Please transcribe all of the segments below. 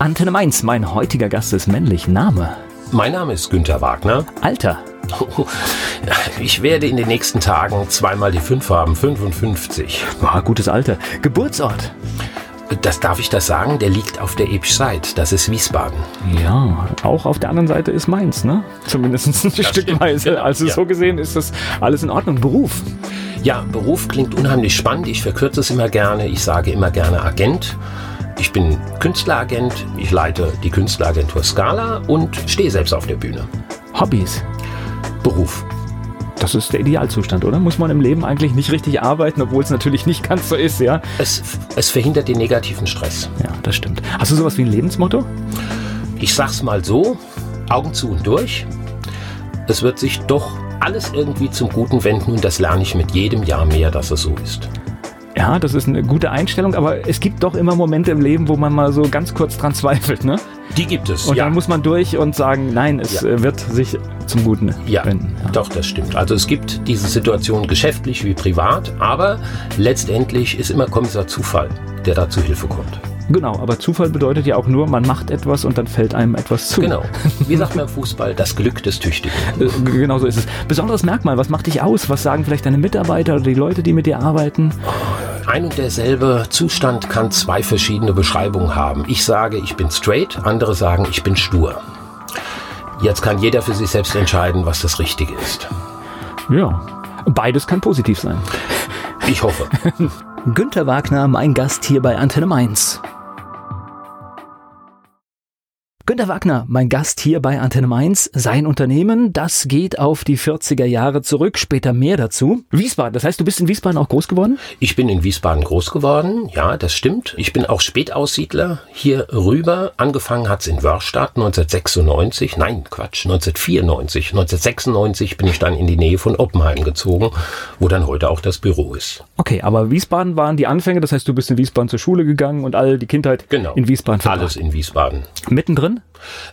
Antenne Mainz, mein heutiger Gast ist männlich. Name? Mein Name ist Günther Wagner. Alter? Ich werde in den nächsten Tagen zweimal die 5 haben, 55. Oh, gutes Alter. Geburtsort? Das darf ich das sagen, der liegt auf der Ebschseite. Das ist Wiesbaden. Ja, auch auf der anderen Seite ist Mainz, ne? Zumindest ein das Stückweise. Also ja. so gesehen ist das alles in Ordnung. Beruf? Ja, Beruf klingt unheimlich spannend. Ich verkürze es immer gerne. Ich sage immer gerne Agent. Ich bin Künstleragent. Ich leite die Künstleragentur Scala und stehe selbst auf der Bühne. Hobbys? Beruf. Das ist der Idealzustand, oder? Muss man im Leben eigentlich nicht richtig arbeiten, obwohl es natürlich nicht ganz so ist, ja? Es, es verhindert den negativen Stress. Ja, das stimmt. Hast du sowas wie ein Lebensmotto? Ich sag's mal so: Augen zu und durch. Es wird sich doch alles irgendwie zum Guten wenden und das lerne ich mit jedem Jahr mehr, dass es so ist. Ja, das ist eine gute Einstellung, aber es gibt doch immer Momente im Leben, wo man mal so ganz kurz dran zweifelt, ne? Die gibt es. Und ja. dann muss man durch und sagen, nein, es ja. Äh, wird sich zum Guten ja, wenden. Ja, doch, das stimmt. Also es gibt diese Situation geschäftlich wie privat, aber letztendlich ist immer Kommissar Zufall, der da zu Hilfe kommt. Genau, aber Zufall bedeutet ja auch nur, man macht etwas und dann fällt einem etwas zu. Genau. Wie sagt man im Fußball, das Glück des Tüchtigen. Äh, genau so ist es. Besonderes Merkmal, was macht dich aus? Was sagen vielleicht deine Mitarbeiter oder die Leute, die mit dir arbeiten? Ein und derselbe Zustand kann zwei verschiedene Beschreibungen haben. Ich sage, ich bin straight, andere sagen, ich bin stur. Jetzt kann jeder für sich selbst entscheiden, was das Richtige ist. Ja, beides kann positiv sein. Ich hoffe. Günter Wagner, mein Gast hier bei Antenne Mainz. Günter Wagner, mein Gast hier bei Antenne Mainz. Sein Unternehmen, das geht auf die 40er Jahre zurück, später mehr dazu. Wiesbaden, das heißt, du bist in Wiesbaden auch groß geworden? Ich bin in Wiesbaden groß geworden, ja, das stimmt. Ich bin auch Spätaussiedler hier rüber. Angefangen hat's in Wörstadt 1996, nein, Quatsch, 1994. 1996 bin ich dann in die Nähe von Oppenheim gezogen, wo dann heute auch das Büro ist. Okay, aber Wiesbaden waren die Anfänge, das heißt, du bist in Wiesbaden zur Schule gegangen und all die Kindheit genau. in Wiesbaden verbracht. Alles in Wiesbaden. Mittendrin?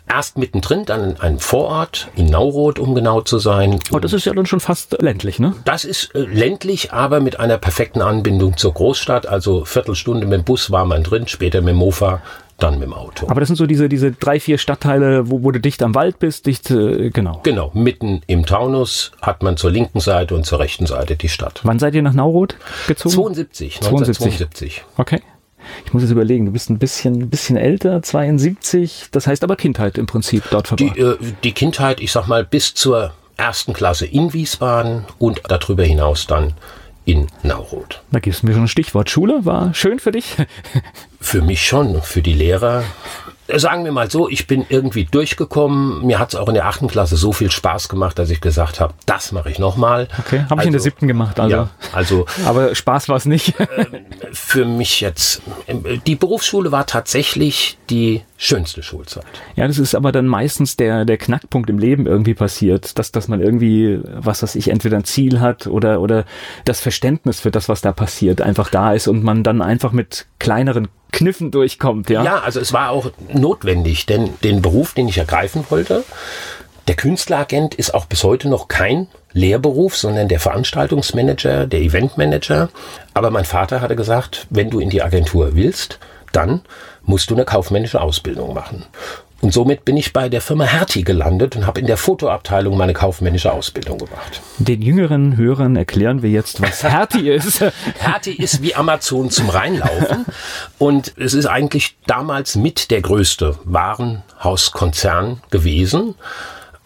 Erst mittendrin, dann in einem Vorort, in Nauroth, um genau zu sein. Oh, das ist ja dann schon fast ländlich, ne? Das ist äh, ländlich, aber mit einer perfekten Anbindung zur Großstadt. Also Viertelstunde mit dem Bus war man drin, später mit dem Mofa, dann mit dem Auto. Aber das sind so diese, diese drei, vier Stadtteile, wo, wo du dicht am Wald bist, dicht, äh, genau. Genau, mitten im Taunus hat man zur linken Seite und zur rechten Seite die Stadt. Wann seid ihr nach Nauroth gezogen? 72, 1972. Okay. Ich muss jetzt überlegen, du bist ein bisschen, bisschen älter, 72, das heißt aber Kindheit im Prinzip dort verbracht. Die, äh, die Kindheit, ich sag mal, bis zur ersten Klasse in Wiesbaden und darüber hinaus dann in Nauroth. Da gibst du mir schon ein Stichwort. Schule war schön für dich? für mich schon, für die Lehrer sagen wir mal so, ich bin irgendwie durchgekommen. Mir hat es auch in der achten Klasse so viel Spaß gemacht, dass ich gesagt habe, das mache ich nochmal. Okay, habe also, ich in der also, siebten gemacht. Also. Ja, also. Aber Spaß war es nicht. Ähm, für mich jetzt, ähm, die Berufsschule war tatsächlich die schönste Schulzeit. Ja, das ist aber dann meistens der, der Knackpunkt im Leben irgendwie passiert, dass, dass man irgendwie, was weiß ich, entweder ein Ziel hat oder, oder das Verständnis für das, was da passiert, einfach da ist und man dann einfach mit kleineren Kniffen durchkommt, ja? Ja, also es war auch notwendig, denn den Beruf, den ich ergreifen wollte, der Künstleragent ist auch bis heute noch kein Lehrberuf, sondern der Veranstaltungsmanager, der Eventmanager. Aber mein Vater hatte gesagt, wenn du in die Agentur willst, dann musst du eine kaufmännische Ausbildung machen. Und somit bin ich bei der Firma Hertie gelandet und habe in der Fotoabteilung meine kaufmännische Ausbildung gemacht. Den jüngeren Hörern erklären wir jetzt, was Hertie ist. Hertie ist wie Amazon zum Reinlaufen und es ist eigentlich damals mit der größte Warenhauskonzern gewesen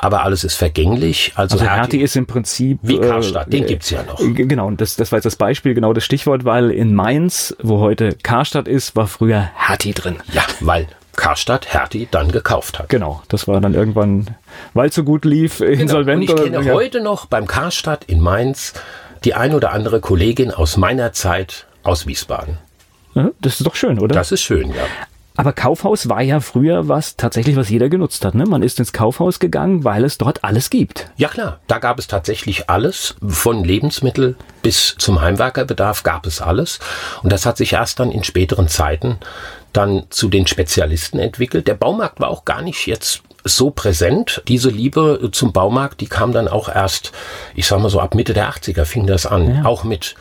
aber alles ist vergänglich. Also, also Hertie, Hertie ist im Prinzip wie Karstadt, den äh, gibt's ja noch. Genau, und das, das war jetzt das Beispiel, genau das Stichwort, weil in Mainz, wo heute Karstadt ist, war früher Hertie drin. Ja, weil Karstadt Hertie dann gekauft hat. Genau, das war dann irgendwann, weil es so gut lief, genau. insolvent. Und ich kenne oder, heute noch beim Karstadt in Mainz die ein oder andere Kollegin aus meiner Zeit aus Wiesbaden. Das ist doch schön, oder? Das ist schön, ja. Aber Kaufhaus war ja früher was tatsächlich, was jeder genutzt hat. Ne? Man ist ins Kaufhaus gegangen, weil es dort alles gibt. Ja klar, da gab es tatsächlich alles. Von Lebensmittel bis zum Heimwerkerbedarf gab es alles. Und das hat sich erst dann in späteren Zeiten dann zu den Spezialisten entwickelt. Der Baumarkt war auch gar nicht jetzt so präsent. Diese Liebe zum Baumarkt, die kam dann auch erst, ich sag mal so ab Mitte der 80er fing das an. Ja. Auch mit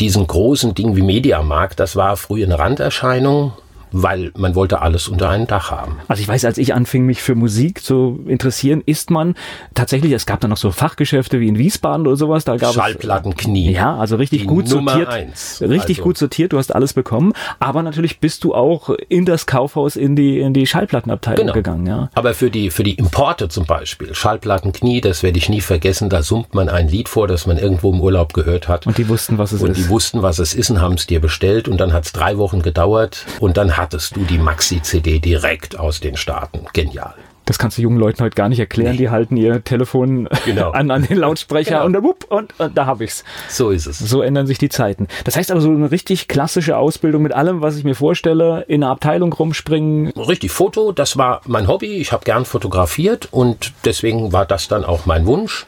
diesen großen Dingen wie Mediamarkt. Das war früher eine Randerscheinung weil man wollte alles unter einem Dach haben. Also ich weiß, als ich anfing, mich für Musik zu interessieren, ist man tatsächlich, es gab da noch so Fachgeschäfte wie in Wiesbaden oder sowas, da gab Schallplattenknie. es ja, also richtig gut Nummer sortiert, eins. richtig also. gut sortiert, du hast alles bekommen, aber natürlich bist du auch in das Kaufhaus in die in die Schallplattenabteilung genau. gegangen, ja. Aber für die für die Importe zum Beispiel, Schallplattenknie, das werde ich nie vergessen, da summt man ein Lied vor, das man irgendwo im Urlaub gehört hat. Und die wussten, was es und ist. Und die wussten, was es ist und haben es dir bestellt und dann hat es drei Wochen gedauert und dann hattest du die Maxi-CD direkt aus den Staaten. Genial. Das kannst du jungen Leuten heute gar nicht erklären. Nee. Die halten ihr Telefon genau. an, an den Lautsprecher genau. und, wupp, und, und da habe ich's. So ist es. So ändern sich die Zeiten. Das heißt aber so eine richtig klassische Ausbildung mit allem, was ich mir vorstelle, in einer Abteilung rumspringen. Richtig, Foto, das war mein Hobby. Ich habe gern fotografiert und deswegen war das dann auch mein Wunsch.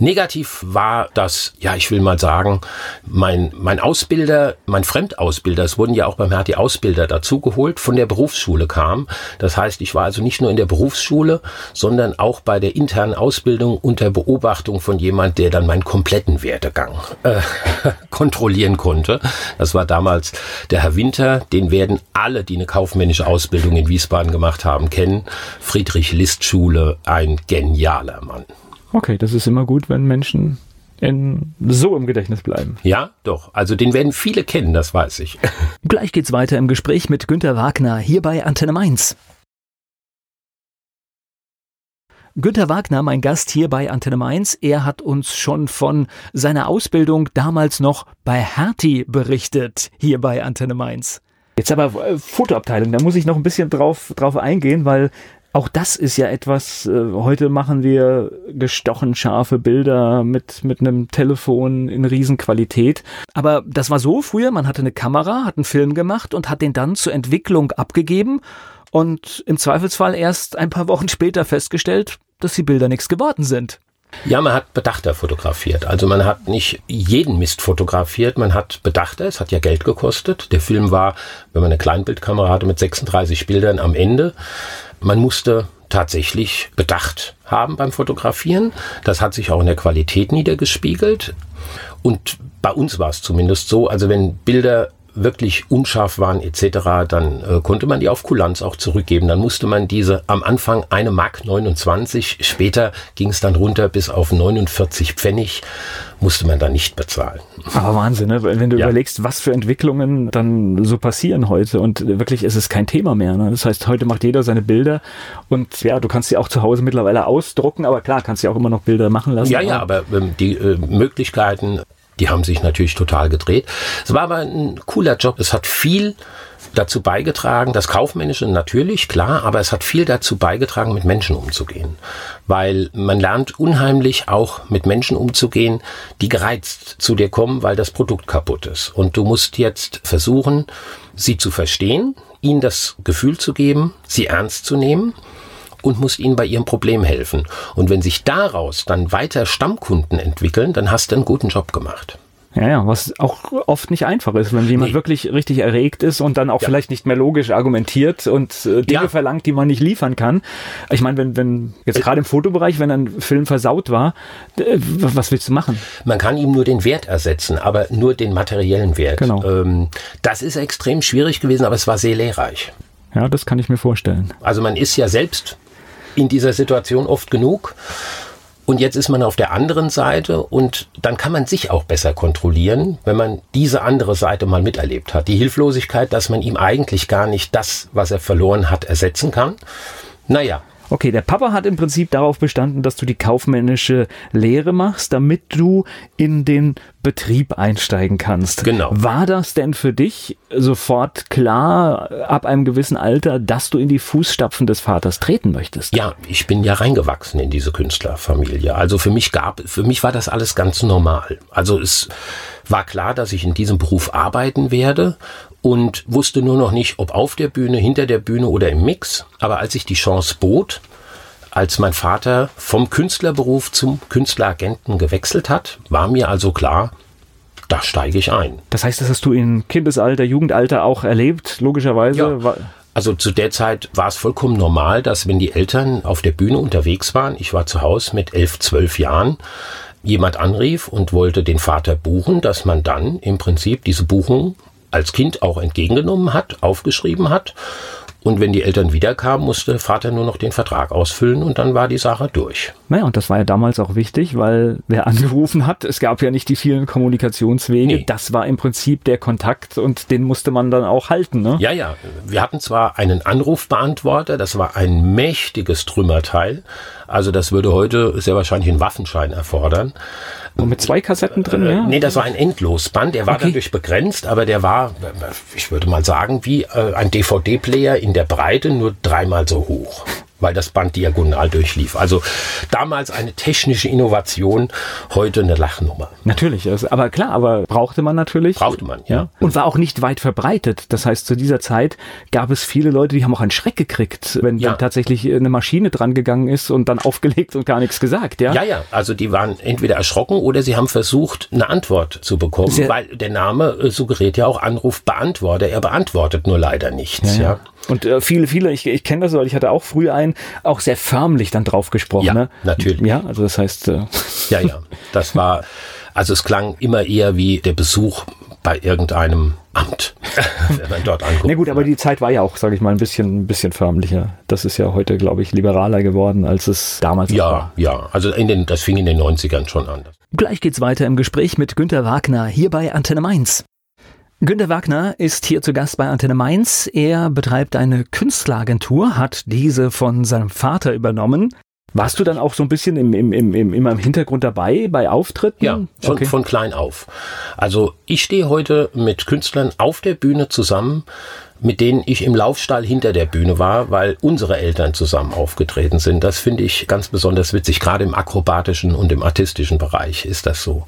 Negativ war das, ja, ich will mal sagen, mein, mein Ausbilder, mein Fremdausbilder, es wurden ja auch beim HT Ausbilder dazugeholt, von der Berufsschule kam. Das heißt, ich war also nicht nur in der Berufsschule, sondern auch bei der internen Ausbildung unter Beobachtung von jemand, der dann meinen kompletten Werdegang äh, kontrollieren konnte. Das war damals der Herr Winter, den werden alle, die eine kaufmännische Ausbildung in Wiesbaden gemacht haben, kennen. Friedrich List Schule, ein genialer Mann. Okay, das ist immer gut, wenn Menschen in, so im Gedächtnis bleiben. Ja, doch. Also den werden viele kennen, das weiß ich. Gleich geht's weiter im Gespräch mit Günter Wagner hier bei Antenne Mainz. Günter Wagner, mein Gast hier bei Antenne Mainz, er hat uns schon von seiner Ausbildung damals noch bei Hertie berichtet, hier bei Antenne Mainz. Jetzt aber äh, Fotoabteilung, da muss ich noch ein bisschen drauf, drauf eingehen, weil auch das ist ja etwas, äh, heute machen wir gestochen scharfe Bilder mit, mit einem Telefon in Riesenqualität. Aber das war so früher, man hatte eine Kamera, hat einen Film gemacht und hat den dann zur Entwicklung abgegeben und im Zweifelsfall erst ein paar Wochen später festgestellt, dass die Bilder nichts geworden sind. Ja, man hat Bedachter fotografiert. Also man hat nicht jeden Mist fotografiert, man hat Bedachter, es hat ja Geld gekostet. Der Film war, wenn man eine Kleinbildkamera hatte, mit 36 Bildern am Ende. Man musste tatsächlich Bedacht haben beim Fotografieren. Das hat sich auch in der Qualität niedergespiegelt. Und bei uns war es zumindest so, also wenn Bilder wirklich unscharf waren etc., dann äh, konnte man die auf Kulanz auch zurückgeben. Dann musste man diese am Anfang eine Mark 29, später ging es dann runter bis auf 49 Pfennig, musste man dann nicht bezahlen. Aber Wahnsinn, ne? wenn du ja. überlegst, was für Entwicklungen dann so passieren heute und wirklich ist es kein Thema mehr. Ne? Das heißt, heute macht jeder seine Bilder und ja, du kannst sie auch zu Hause mittlerweile ausdrucken, aber klar, kannst du auch immer noch Bilder machen lassen. Ja, ja, aber ähm, die äh, Möglichkeiten die haben sich natürlich total gedreht. Es war aber ein cooler Job. Es hat viel dazu beigetragen, das Kaufmännische natürlich, klar, aber es hat viel dazu beigetragen, mit Menschen umzugehen. Weil man lernt unheimlich auch mit Menschen umzugehen, die gereizt zu dir kommen, weil das Produkt kaputt ist. Und du musst jetzt versuchen, sie zu verstehen, ihnen das Gefühl zu geben, sie ernst zu nehmen und musst ihnen bei ihrem Problem helfen. Und wenn sich daraus dann weiter Stammkunden entwickeln, dann hast du einen guten Job gemacht. Ja, ja, was auch oft nicht einfach ist, wenn jemand nee. wirklich richtig erregt ist und dann auch ja. vielleicht nicht mehr logisch argumentiert und äh, Dinge ja. verlangt, die man nicht liefern kann. Ich meine, wenn, wenn jetzt äh, gerade im Fotobereich, wenn ein Film versaut war, äh, was willst du machen? Man kann ihm nur den Wert ersetzen, aber nur den materiellen Wert. Genau. Ähm, das ist extrem schwierig gewesen, aber es war sehr lehrreich. Ja, das kann ich mir vorstellen. Also man ist ja selbst in dieser Situation oft genug. Und jetzt ist man auf der anderen Seite und dann kann man sich auch besser kontrollieren, wenn man diese andere Seite mal miterlebt hat. Die Hilflosigkeit, dass man ihm eigentlich gar nicht das, was er verloren hat, ersetzen kann. Naja, Okay, der Papa hat im Prinzip darauf bestanden, dass du die kaufmännische Lehre machst, damit du in den Betrieb einsteigen kannst. Genau. War das denn für dich sofort klar ab einem gewissen Alter, dass du in die Fußstapfen des Vaters treten möchtest? Ja, ich bin ja reingewachsen in diese Künstlerfamilie. Also für mich gab, für mich war das alles ganz normal. Also es war klar, dass ich in diesem Beruf arbeiten werde und wusste nur noch nicht, ob auf der Bühne, hinter der Bühne oder im Mix. Aber als ich die Chance bot, als mein Vater vom Künstlerberuf zum Künstleragenten gewechselt hat, war mir also klar, da steige ich ein. Das heißt, das hast du in Kindesalter, Jugendalter auch erlebt, logischerweise? Ja. Also zu der Zeit war es vollkommen normal, dass wenn die Eltern auf der Bühne unterwegs waren, ich war zu Hause mit elf, zwölf Jahren, jemand anrief und wollte den Vater buchen, dass man dann im Prinzip diese Buchung als Kind auch entgegengenommen hat, aufgeschrieben hat. Und wenn die Eltern wiederkamen, musste Vater nur noch den Vertrag ausfüllen und dann war die Sache durch. Naja, und das war ja damals auch wichtig, weil wer angerufen hat, es gab ja nicht die vielen Kommunikationswege. Nee. Das war im Prinzip der Kontakt und den musste man dann auch halten. Ne? Ja, ja. Wir hatten zwar einen Anrufbeantworter, das war ein mächtiges Trümmerteil. Also das würde heute sehr wahrscheinlich einen Waffenschein erfordern. Und mit zwei Kassetten drin, äh, ja? Nee, das war ein Endlosband. Der war okay. dadurch begrenzt, aber der war, ich würde mal sagen, wie äh, ein DVD-Player in der Breite, nur dreimal so hoch weil das Band diagonal durchlief. Also damals eine technische Innovation, heute eine Lachnummer. Natürlich, aber klar, aber brauchte man natürlich. Brauchte man, ja. Und war auch nicht weit verbreitet. Das heißt, zu dieser Zeit gab es viele Leute, die haben auch einen Schreck gekriegt, wenn ja. dann tatsächlich eine Maschine dran gegangen ist und dann aufgelegt und gar nichts gesagt, ja? Ja, ja, also die waren entweder erschrocken oder sie haben versucht, eine Antwort zu bekommen, Sehr weil der Name äh, suggeriert ja auch Anrufbeantworter. Er beantwortet nur leider nichts, ja. ja. Und äh, viele, viele, ich, ich kenne das, weil ich hatte auch früher einen, auch sehr förmlich dann drauf gesprochen. Ja, ne? natürlich. Ja, also das heißt. Äh ja, ja. Das war, also es klang immer eher wie der Besuch bei irgendeinem Amt, wenn man dort anguckt. Na gut, aber die Zeit war ja auch, sage ich mal, ein bisschen, ein bisschen förmlicher. Das ist ja heute, glaube ich, liberaler geworden, als es damals ja, war. Ja, ja. Also in den, das fing in den 90ern schon an. Gleich geht's weiter im Gespräch mit Günter Wagner hier bei Antenne Mainz. Günter Wagner ist hier zu Gast bei Antenne Mainz. Er betreibt eine Künstleragentur, hat diese von seinem Vater übernommen. Warst du dann auch so ein bisschen im, im, im, im, immer im Hintergrund dabei bei Auftritten? Ja, von, okay. von klein auf. Also ich stehe heute mit Künstlern auf der Bühne zusammen, mit denen ich im Laufstall hinter der Bühne war, weil unsere Eltern zusammen aufgetreten sind. Das finde ich ganz besonders witzig. Gerade im akrobatischen und im artistischen Bereich ist das so.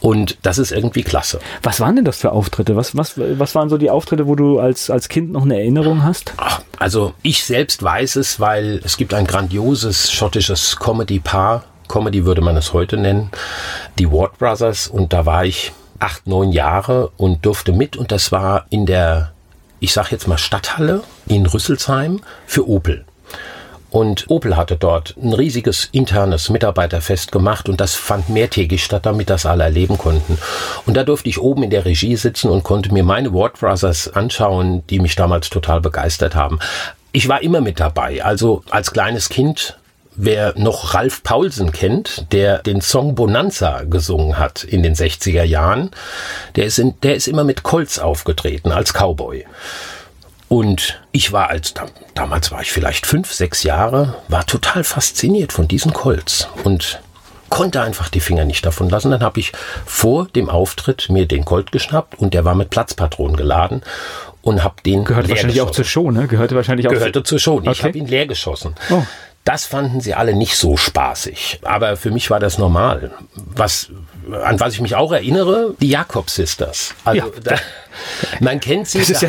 Und das ist irgendwie klasse. Was waren denn das für Auftritte? Was, was, was waren so die Auftritte, wo du als, als Kind noch eine Erinnerung hast? Ach, also ich selbst weiß es, weil es gibt ein grandioses schottisches Comedy-Paar. Comedy würde man es heute nennen. Die Ward Brothers. Und da war ich acht, neun Jahre und durfte mit. Und das war in der ich sage jetzt mal Stadthalle in Rüsselsheim für Opel. Und Opel hatte dort ein riesiges internes Mitarbeiterfest gemacht und das fand mehrtägig statt, damit das alle erleben konnten. Und da durfte ich oben in der Regie sitzen und konnte mir meine Ward Brothers anschauen, die mich damals total begeistert haben. Ich war immer mit dabei. Also als kleines Kind Wer noch Ralf Paulsen kennt, der den Song Bonanza gesungen hat in den 60er Jahren, der ist, in, der ist immer mit Colts aufgetreten als Cowboy. Und ich war als, damals war ich vielleicht fünf, sechs Jahre, war total fasziniert von diesen Colts und konnte einfach die Finger nicht davon lassen. Dann habe ich vor dem Auftritt mir den Colt geschnappt und der war mit Platzpatronen geladen und habe den gehörte wahrscheinlich geschossen. auch zur Show, ne? Gehörte wahrscheinlich auch gehörte zur Show. Okay. Ich habe ihn leer geschossen. Oh. Das fanden sie alle nicht so spaßig. Aber für mich war das normal. Was, an was ich mich auch erinnere, die Jakob Sisters. Also, ja. da, man kennt sie. Das ist ja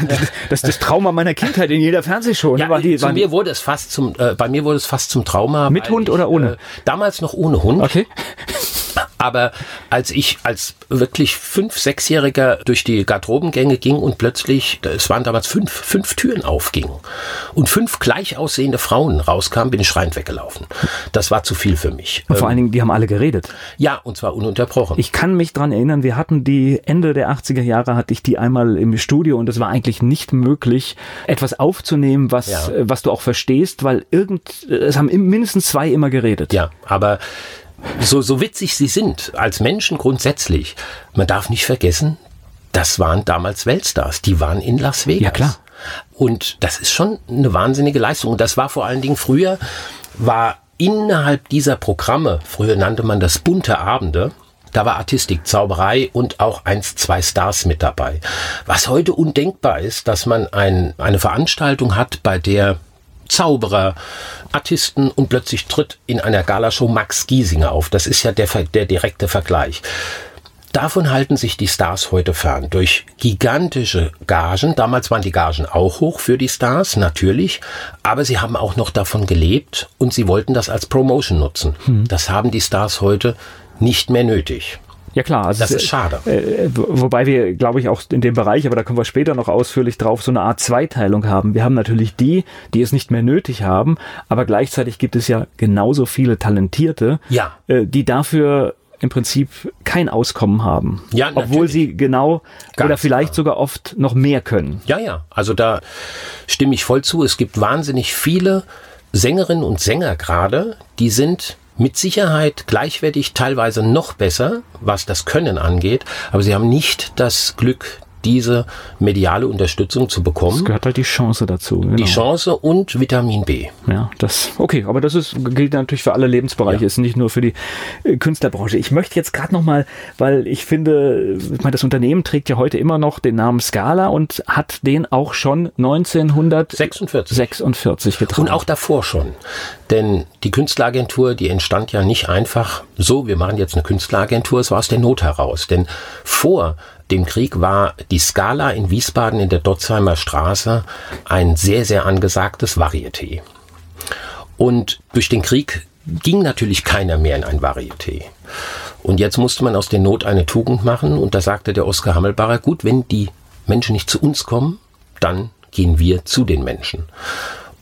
das, das, Trauma meiner Kindheit in jeder Fernsehshow. Ne? Ja, die, zu mir wurde es fast zum, äh, bei mir wurde es fast zum Trauma. Mit Hund ich, oder ohne? Äh, damals noch ohne Hund. Okay. Aber als ich als wirklich fünf, sechsjähriger durch die Garderobengänge ging und plötzlich, es waren damals fünf, fünf Türen aufgingen und fünf gleich aussehende Frauen rauskamen, bin ich schreiend weggelaufen. Das war zu viel für mich. Und vor allen Dingen, die haben alle geredet. Ja, und zwar ununterbrochen. Ich kann mich dran erinnern, wir hatten die Ende der 80er Jahre hatte ich die einmal im Studio und es war eigentlich nicht möglich, etwas aufzunehmen, was, ja. was du auch verstehst, weil irgend, es haben mindestens zwei immer geredet. Ja, aber so, so witzig sie sind, als Menschen grundsätzlich, man darf nicht vergessen, das waren damals Weltstars, die waren in Las Vegas. Ja, klar. Und das ist schon eine wahnsinnige Leistung. Und das war vor allen Dingen früher, war innerhalb dieser Programme, früher nannte man das bunte Abende, da war Artistik, Zauberei und auch eins, zwei Stars mit dabei. Was heute undenkbar ist, dass man ein, eine Veranstaltung hat, bei der Zauberer, Artisten und plötzlich tritt in einer Galashow Max Giesinger auf. Das ist ja der, der direkte Vergleich. Davon halten sich die Stars heute fern. Durch gigantische Gagen. Damals waren die Gagen auch hoch für die Stars, natürlich. Aber sie haben auch noch davon gelebt und sie wollten das als Promotion nutzen. Hm. Das haben die Stars heute nicht mehr nötig. Ja klar, also das ist schade. Äh, wobei wir, glaube ich, auch in dem Bereich, aber da kommen wir später noch ausführlich drauf, so eine Art Zweiteilung haben. Wir haben natürlich die, die es nicht mehr nötig haben, aber gleichzeitig gibt es ja genauso viele Talentierte, ja. äh, die dafür im Prinzip kein Auskommen haben. Ja, Obwohl natürlich. sie genau Ganz oder vielleicht klar. sogar oft noch mehr können. Ja, ja, also da stimme ich voll zu. Es gibt wahnsinnig viele Sängerinnen und Sänger gerade, die sind mit Sicherheit gleichwertig, teilweise noch besser, was das Können angeht, aber sie haben nicht das Glück, diese mediale Unterstützung zu bekommen. gehört halt die Chance dazu. Genau. Die Chance und Vitamin B. Ja, das, okay, aber das ist, gilt natürlich für alle Lebensbereiche, Ja. ist nicht nur für die äh, Künstlerbranche. Ich möchte jetzt gerade nochmal, weil ich finde, ich meine, das Unternehmen trägt ja heute immer noch den Namen Scala und hat den auch schon 1946 46. getragen. Und auch davor schon. Denn die Künstleragentur, die entstand ja nicht einfach so, wir machen jetzt eine Künstleragentur, es war aus der Not heraus. Denn vor dem Krieg war die Scala in Wiesbaden in der Dotzheimer Straße ein sehr, sehr angesagtes Varieté. Und durch den Krieg ging natürlich keiner mehr in ein Varieté. Und jetzt musste man aus der Not eine Tugend machen. Und da sagte der Oskar Hammelbacher, gut, wenn die Menschen nicht zu uns kommen, dann gehen wir zu den Menschen.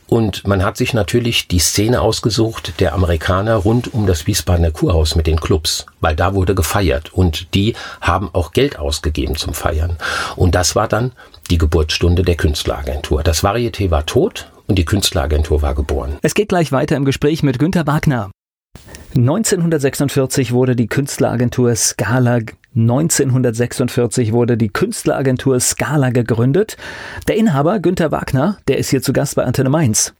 Und man hat sich natürlich die Szene ausgesucht der Amerikaner rund um das Wiesbadener Kurhaus mit den Clubs, weil da wurde gefeiert und die haben auch Geld ausgegeben zum Feiern. Und das war dann die Geburtsstunde der Künstleragentur. Das Varieté war tot und die Künstleragentur war geboren. Es geht gleich weiter im Gespräch mit Günter Wagner. 1946 wurde die Künstleragentur Scala 1946 wurde die Künstleragentur Scala gegründet. Der Inhaber Günter Wagner, der ist hier zu Gast bei Antenne Mainz.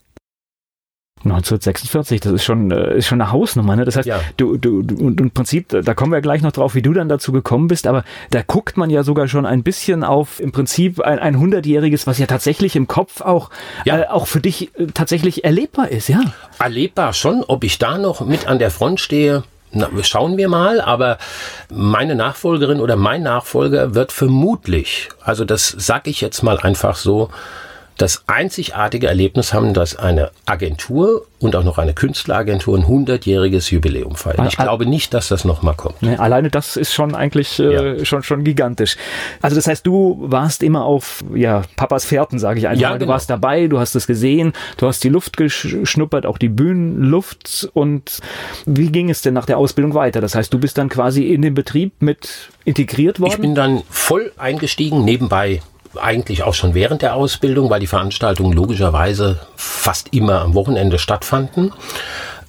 1946, das ist schon, äh, ist schon eine Hausnummer. Ne? Das heißt, Ja. du, du, du, und im Prinzip, da kommen wir gleich noch drauf, wie du dann dazu gekommen bist, aber da guckt man ja sogar schon ein bisschen auf im Prinzip ein, ein hundertjähriges, was ja tatsächlich im Kopf auch, Ja. äh, auch für dich äh, tatsächlich erlebbar ist, ja. erlebbar schon. Ob ich da noch mit an der Front stehe, na, schauen wir mal. Aber meine Nachfolgerin oder mein Nachfolger wird vermutlich, also das sag ich jetzt mal einfach so, das einzigartige Erlebnis haben, dass eine Agentur und auch noch eine Künstleragentur ein hundertjähriges Jubiläum feiern. Ich glaube nicht, dass das nochmal kommt. Ne, alleine das ist schon eigentlich äh, Ja. schon schon gigantisch. Also das heißt, du warst immer auf ja Papas Fährten, sage ich einfach. Ja, mal. Du genau. warst dabei, du hast es gesehen, du hast die Luft geschnuppert, auch die Bühnenluft. Und wie ging es denn nach der Ausbildung weiter? Das heißt, du bist dann quasi in den Betrieb mit integriert worden. Ich bin dann voll eingestiegen, nebenbei eigentlich auch schon während der Ausbildung, weil die Veranstaltungen logischerweise fast immer am Wochenende stattfanden.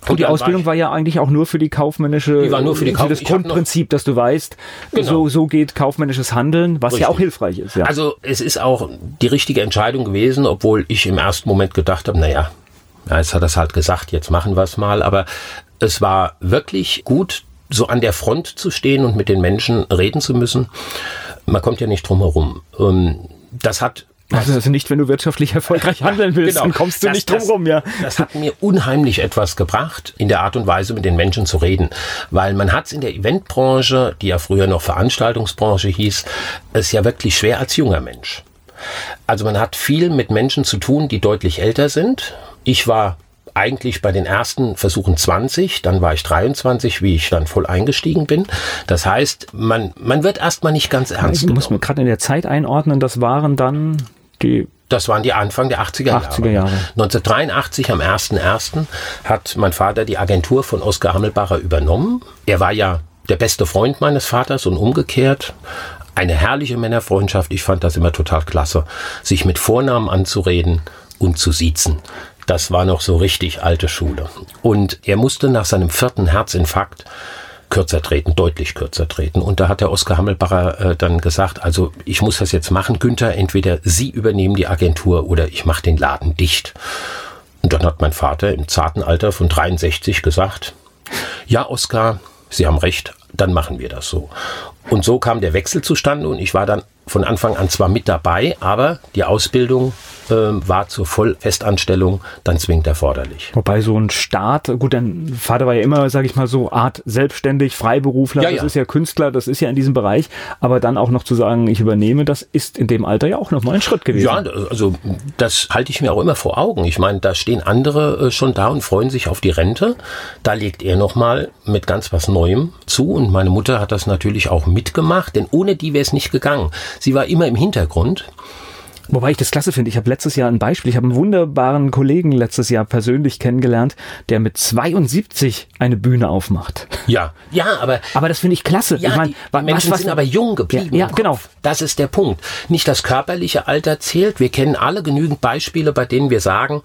und die dann war Ausbildung ich- war ja eigentlich auch nur für die kaufmännische, Die war nur für die Kauf- das Grundprinzip, dass du weißt, Genau. so, so geht kaufmännisches Handeln, was ja Richtig. auch hilfreich ist. Ja. Also es ist auch die richtige Entscheidung gewesen, obwohl ich im ersten Moment gedacht habe, naja, ja, jetzt hat er es halt gesagt, jetzt machen wir es mal. Aber es war wirklich gut, so an der Front zu stehen und mit den Menschen reden zu müssen. Man kommt ja nicht drum herum. Das hat also, nicht, wenn du wirtschaftlich erfolgreich handeln willst, dann kommst du Genau. Das- nicht drum das- rum, ja. Das hat mir unheimlich etwas gebracht, in der Art und Weise mit den Menschen zu reden. Weil man hat es in der Eventbranche, die ja früher noch Veranstaltungsbranche hieß, es ja wirklich schwer als junger Mensch. Also man hat viel mit Menschen zu tun, die deutlich älter sind. Ich war eigentlich bei den ersten Versuchen 20, dann war ich 23, wie ich dann voll eingestiegen bin. Das heißt, man, man wird erstmal nicht ganz ernst Ich muss mir gerade in der Zeit einordnen, das waren dann die Das waren die Anfang der 80er Jahre. 80er Jahre. 1983 am 1.1. hat mein Vater die Agentur von Oskar Hammelbacher übernommen. Er war ja der beste Freund meines Vaters und umgekehrt. Eine herrliche Männerfreundschaft. Ich fand das immer total klasse, sich mit Vornamen anzureden und zu siezen. Das war noch so richtig alte Schule. Und er musste nach seinem vierten Herzinfarkt kürzer treten, deutlich kürzer treten. Und da hat der Oskar Hammelbacher äh, dann gesagt, also ich muss das jetzt machen, Günther, entweder Sie übernehmen die Agentur oder ich mache den Laden dicht. Und dann hat mein Vater im zarten Alter von 63 gesagt, ja, Oskar, Sie haben recht, dann machen wir das so. Und so kam der Wechsel zustande und ich war dann von Anfang an zwar mit dabei, aber die Ausbildung ähm, war zur Vollfestanstellung dann zwingend erforderlich. Wobei so ein Start, gut, dein Vater war ja immer, sage ich mal so, Art selbstständig, Freiberufler, Ja, das ja. ist ja Künstler, das ist ja in diesem Bereich, aber dann auch noch zu sagen, ich übernehme, das ist in dem Alter ja auch nochmal ein Schritt gewesen. Ja, also das halte ich mir auch immer vor Augen. Ich meine, da stehen andere äh, schon da und freuen sich auf die Rente. Da legt er nochmal mit ganz was Neuem zu und meine Mutter hat das natürlich auch mitgemacht, denn ohne die wäre es nicht gegangen. Sie war immer im Hintergrund. Wobei ich das klasse finde. Ich habe letztes Jahr ein Beispiel. Ich habe einen wunderbaren Kollegen letztes Jahr persönlich kennengelernt, der mit 72 eine Bühne aufmacht. Ja, ja, aber. Aber das finde ich klasse. Ja, ich mein, die, die Menschen was, sind aber jung geblieben. Ja, ja genau. Das ist der Punkt. Nicht das körperliche Alter zählt. Wir kennen alle genügend Beispiele, bei denen wir sagen,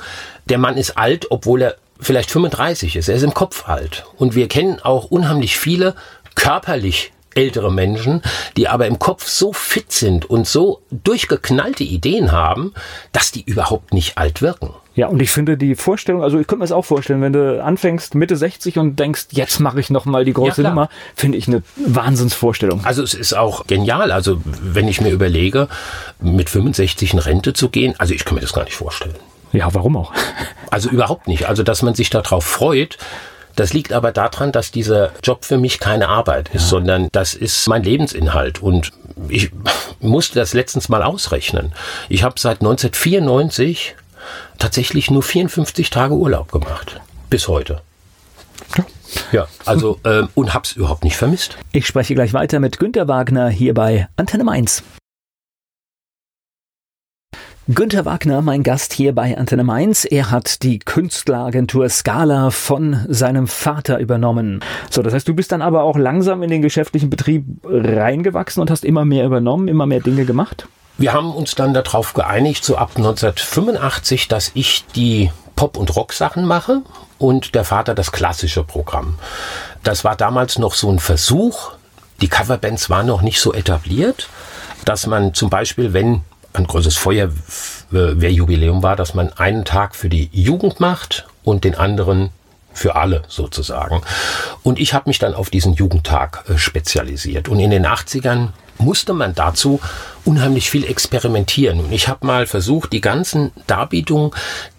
der Mann ist alt, obwohl er vielleicht 35 ist. Er ist im Kopf alt. Und wir kennen auch unheimlich viele körperlich ältere Menschen, die aber im Kopf so fit sind und so durchgeknallte Ideen haben, dass die überhaupt nicht alt wirken. Ja, und ich finde die Vorstellung, also ich könnte mir das auch vorstellen, wenn du anfängst Mitte 60 und denkst, jetzt mache ich noch mal die große ja, Nummer, finde ich eine Wahnsinnsvorstellung. Also es ist auch genial, also wenn ich mir überlege, mit 65 in Rente zu gehen, also ich kann mir das gar nicht vorstellen. Ja, warum auch? Also überhaupt nicht. Also dass man sich darauf freut, das liegt aber daran, dass dieser Job für mich keine Arbeit ist, ja. sondern das ist mein Lebensinhalt. Und ich musste das letztens mal ausrechnen. Ich habe seit 1994 tatsächlich nur 54 Tage Urlaub gemacht. Bis heute. Ja. Ja, also äh, und hab's überhaupt nicht vermisst. Ich spreche gleich weiter mit Günter Wagner hier bei Antenne Mainz. Günter Wagner, mein Gast hier bei Antenne Mainz. Er hat die Künstleragentur Scala von seinem Vater übernommen. So, das heißt, du bist dann aber auch langsam in den geschäftlichen Betrieb reingewachsen und hast immer mehr übernommen, immer mehr Dinge gemacht? Wir haben uns dann darauf geeinigt, so ab 1985, dass ich die Pop- und Rock-Sachen mache und der Vater das klassische Programm. Das war damals noch so ein Versuch. Die Coverbands waren noch nicht so etabliert, dass man zum Beispiel, wenn ein großes Feuerwehrjubiläum war, dass man einen Tag für die Jugend macht und den anderen für alle sozusagen. Und ich habe mich dann auf diesen Jugendtag äh, spezialisiert. Und in den 80ern musste man dazu unheimlich viel experimentieren. Und ich habe mal versucht, die ganzen Darbietungen,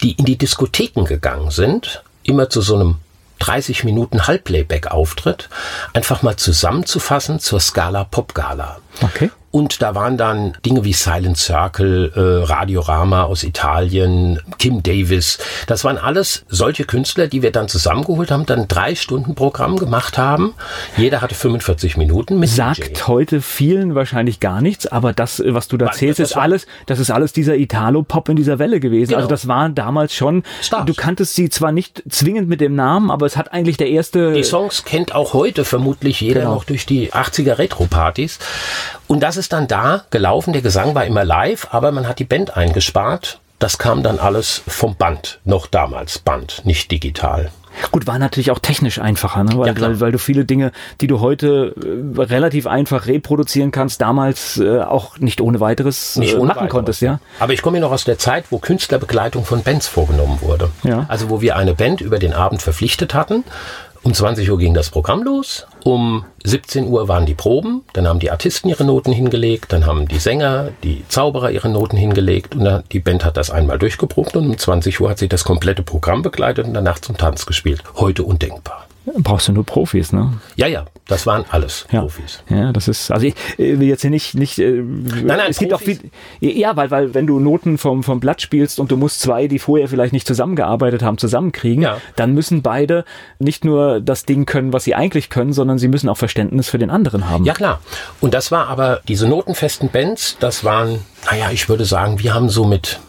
die in die Diskotheken gegangen sind, immer zu so einem 30 Minuten Halbplayback-Auftritt, einfach mal zusammenzufassen zur Scala Pop Gala. Okay. Und da waren dann Dinge wie Silent Circle, äh, Radiorama aus Italien, Kim Davis. Das waren alles solche Künstler, die wir dann zusammengeholt haben, dann drei Stunden Programm gemacht haben. Jeder hatte 45 Minuten mit Sagt DJ. heute vielen wahrscheinlich gar nichts, aber das, was du da erzählst, ist alles, das ist alles dieser Italo-Pop in dieser Welle gewesen. Genau. Also das waren damals schon, Stars. du kanntest sie zwar nicht zwingend mit dem Namen, aber es hat eigentlich der erste... Die Songs kennt auch heute vermutlich jeder genau. noch durch die 80er Retro-Partys. Und das ist dann da gelaufen. Der Gesang war immer live, aber man hat die Band eingespart. Das kam dann alles vom Band, noch damals Band, nicht digital. Gut, war natürlich auch technisch einfacher, ne? weil, ja, weil, weil, du viele Dinge, die du heute äh, relativ einfach reproduzieren kannst, damals äh, auch nicht ohne weiteres nicht äh, ohne machen weiteres. konntest, ja. Aber ich komme ja noch aus der Zeit, wo Künstlerbegleitung von Bands vorgenommen wurde. Ja. Also wo wir eine Band über den Abend verpflichtet hatten um 20 Uhr ging das Programm los. Um 17 Uhr waren die Proben. Dann haben die Artisten ihre Noten hingelegt. Dann haben die Sänger, die Zauberer ihre Noten hingelegt. Und dann, die Band hat das einmal durchgeprobt. Und um 20 Uhr hat sie das komplette Programm begleitet und danach zum Tanz gespielt. Heute undenkbar. Brauchst du nur Profis, ne? Ja, ja, das waren alles ja. Profis. Ja, das ist, also ich will jetzt hier nicht, nicht äh, nein, nein, es gibt auch viel, ja, weil, weil wenn du Noten vom, vom Blatt spielst und du musst zwei, die vorher vielleicht nicht zusammengearbeitet haben, zusammenkriegen, ja. dann müssen beide nicht nur das Ding können, was sie eigentlich können, sondern sie müssen auch Verständnis für den anderen haben. Ja, klar. Und das war aber, diese notenfesten Bands, das waren, naja, ich würde sagen, wir haben so mit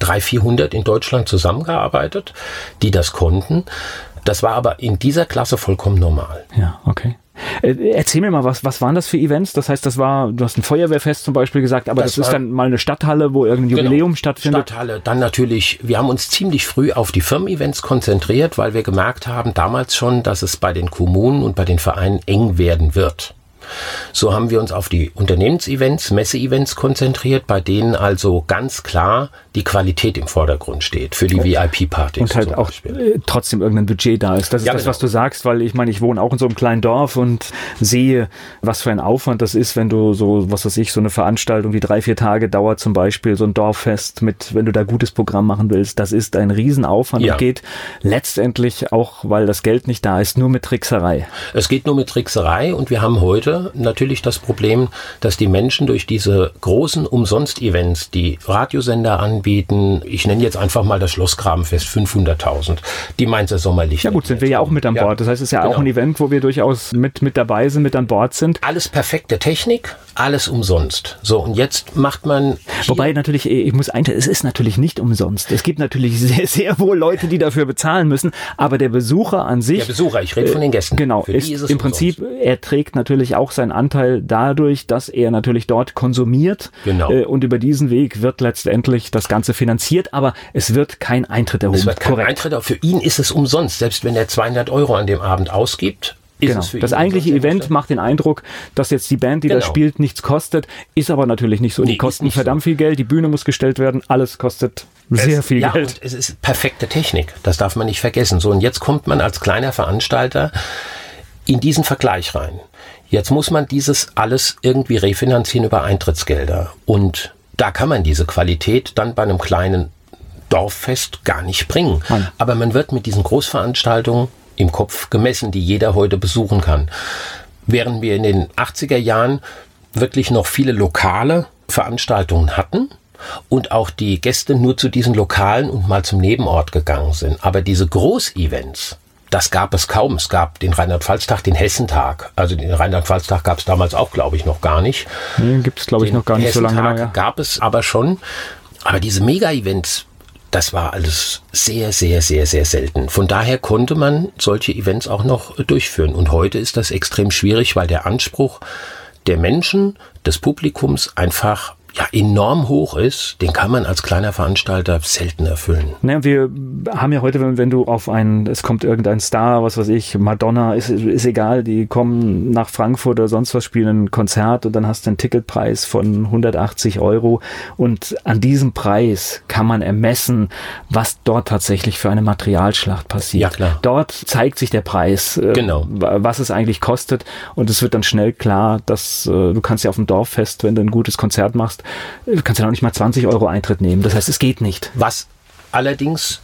300, 400 in Deutschland zusammengearbeitet, die das konnten. Das war aber in dieser Klasse vollkommen normal. Ja, okay. Äh, erzähl mir mal, was, was waren das für Events? Das heißt, das war, du hast ein Feuerwehrfest zum Beispiel gesagt, aber das, das ist dann mal eine Stadthalle, wo irgendein genau. Jubiläum genau, stattfindet. Stadthalle, dann natürlich, wir haben uns ziemlich früh auf die Firmen-Events konzentriert, weil wir gemerkt haben, damals schon, dass es bei den Kommunen und bei den Vereinen eng werden wird. So haben wir uns auf die Unternehmensevents, Messeevents konzentriert, bei denen also ganz klar die Qualität im Vordergrund steht für die VIP-Partys. Und halt auch äh, trotzdem irgendein Budget da ist. Das ist ja, das, genau. was du sagst, weil ich meine, ich wohne auch in so einem kleinen Dorf und sehe, was für ein Aufwand das ist, wenn du so, was weiß ich, so eine Veranstaltung, die drei, vier Tage dauert zum Beispiel, so ein Dorffest mit, wenn du da gutes Programm machen willst, das ist ein Riesenaufwand ja. und geht letztendlich auch, weil das Geld nicht da ist, nur mit Trickserei. Es geht nur mit Trickserei und wir haben heute natürlich das Problem, dass die Menschen durch diese großen Umsonst-Events, die Radiosender anbieten, anbieten. Ich nenne jetzt einfach mal das Schlossgrabenfest 500.000. Die Mainzer Sommerlicht. Ja gut, sind wir ja auch mit an Bord. Das heißt, es ist ja genau. auch ein Event, wo wir durchaus mit, mit dabei sind, mit an Bord sind. Alles perfekte Technik, alles umsonst. So, und jetzt macht man. Wobei natürlich, ich muss einstellen, es ist natürlich nicht umsonst. Es gibt natürlich sehr, sehr wohl Leute, die dafür bezahlen müssen, aber der Besucher an sich. Der Besucher, ich rede von den Gästen. Genau, ist, ist im Prinzip, er trägt natürlich auch seinen Anteil dadurch, dass er natürlich dort konsumiert. Genau. Äh, und über diesen Weg wird letztendlich das Ganze finanziert, aber es wird kein Eintritt erhoben. Es wird kein Korrekt. Eintritt, für ihn ist es umsonst, selbst wenn er 200 Euro an dem Abend ausgibt genau. das eigentliche Event macht den Eindruck, dass jetzt die Band, die genau. da spielt, nichts kostet, ist aber natürlich nicht so. Nee, die kosten verdammt so. viel Geld, die Bühne muss gestellt werden, alles kostet sehr es, viel ja, Geld. Und es ist perfekte Technik, das darf man nicht vergessen. So, und jetzt kommt man als kleiner Veranstalter in diesen Vergleich rein. Jetzt muss man dieses alles irgendwie refinanzieren über Eintrittsgelder. Und da kann man diese Qualität dann bei einem kleinen Dorffest gar nicht bringen. Mann. Aber man wird mit diesen Großveranstaltungen im Kopf gemessen, die jeder heute besuchen kann. Während wir in den 80er Jahren wirklich noch viele lokale Veranstaltungen hatten, und auch die Gäste nur zu diesen Lokalen und mal zum Nebenort gegangen sind. Aber diese Großevents, das gab es kaum. Es gab den Rheinland-Pfalz-Tag, den Hessentag. Also den Rheinland-Pfalz-Tag gab es damals auch, glaube ich, noch gar nicht. Nee, gibt es, glaube ich, noch gar nicht so lange. Ja. gab es aber schon. Aber diese Mega-Events, das war alles sehr, sehr, sehr, sehr selten. Von daher konnte man solche Events auch noch durchführen. Und heute ist das extrem schwierig, weil der Anspruch der Menschen, des Publikums einfach ja enorm hoch ist, den kann man als kleiner Veranstalter selten erfüllen. Naja, wir haben ja heute, wenn, wenn du auf einen, es kommt irgendein Star, was weiß ich, Madonna, ist, ist egal, die kommen nach Frankfurt oder sonst was, spielen ein Konzert und dann hast du einen Ticketpreis von 180 Euro und an diesem Preis kann man ermessen, was dort tatsächlich für eine Materialschlacht passiert. Ja, klar. Dort zeigt sich der Preis, äh, genau. was es eigentlich kostet und es wird dann schnell klar, dass äh, du kannst ja auf dem Dorffest, wenn du ein gutes Konzert machst, Du kannst ja noch nicht mal 20 Euro Eintritt nehmen. Das heißt, es geht nicht. Was allerdings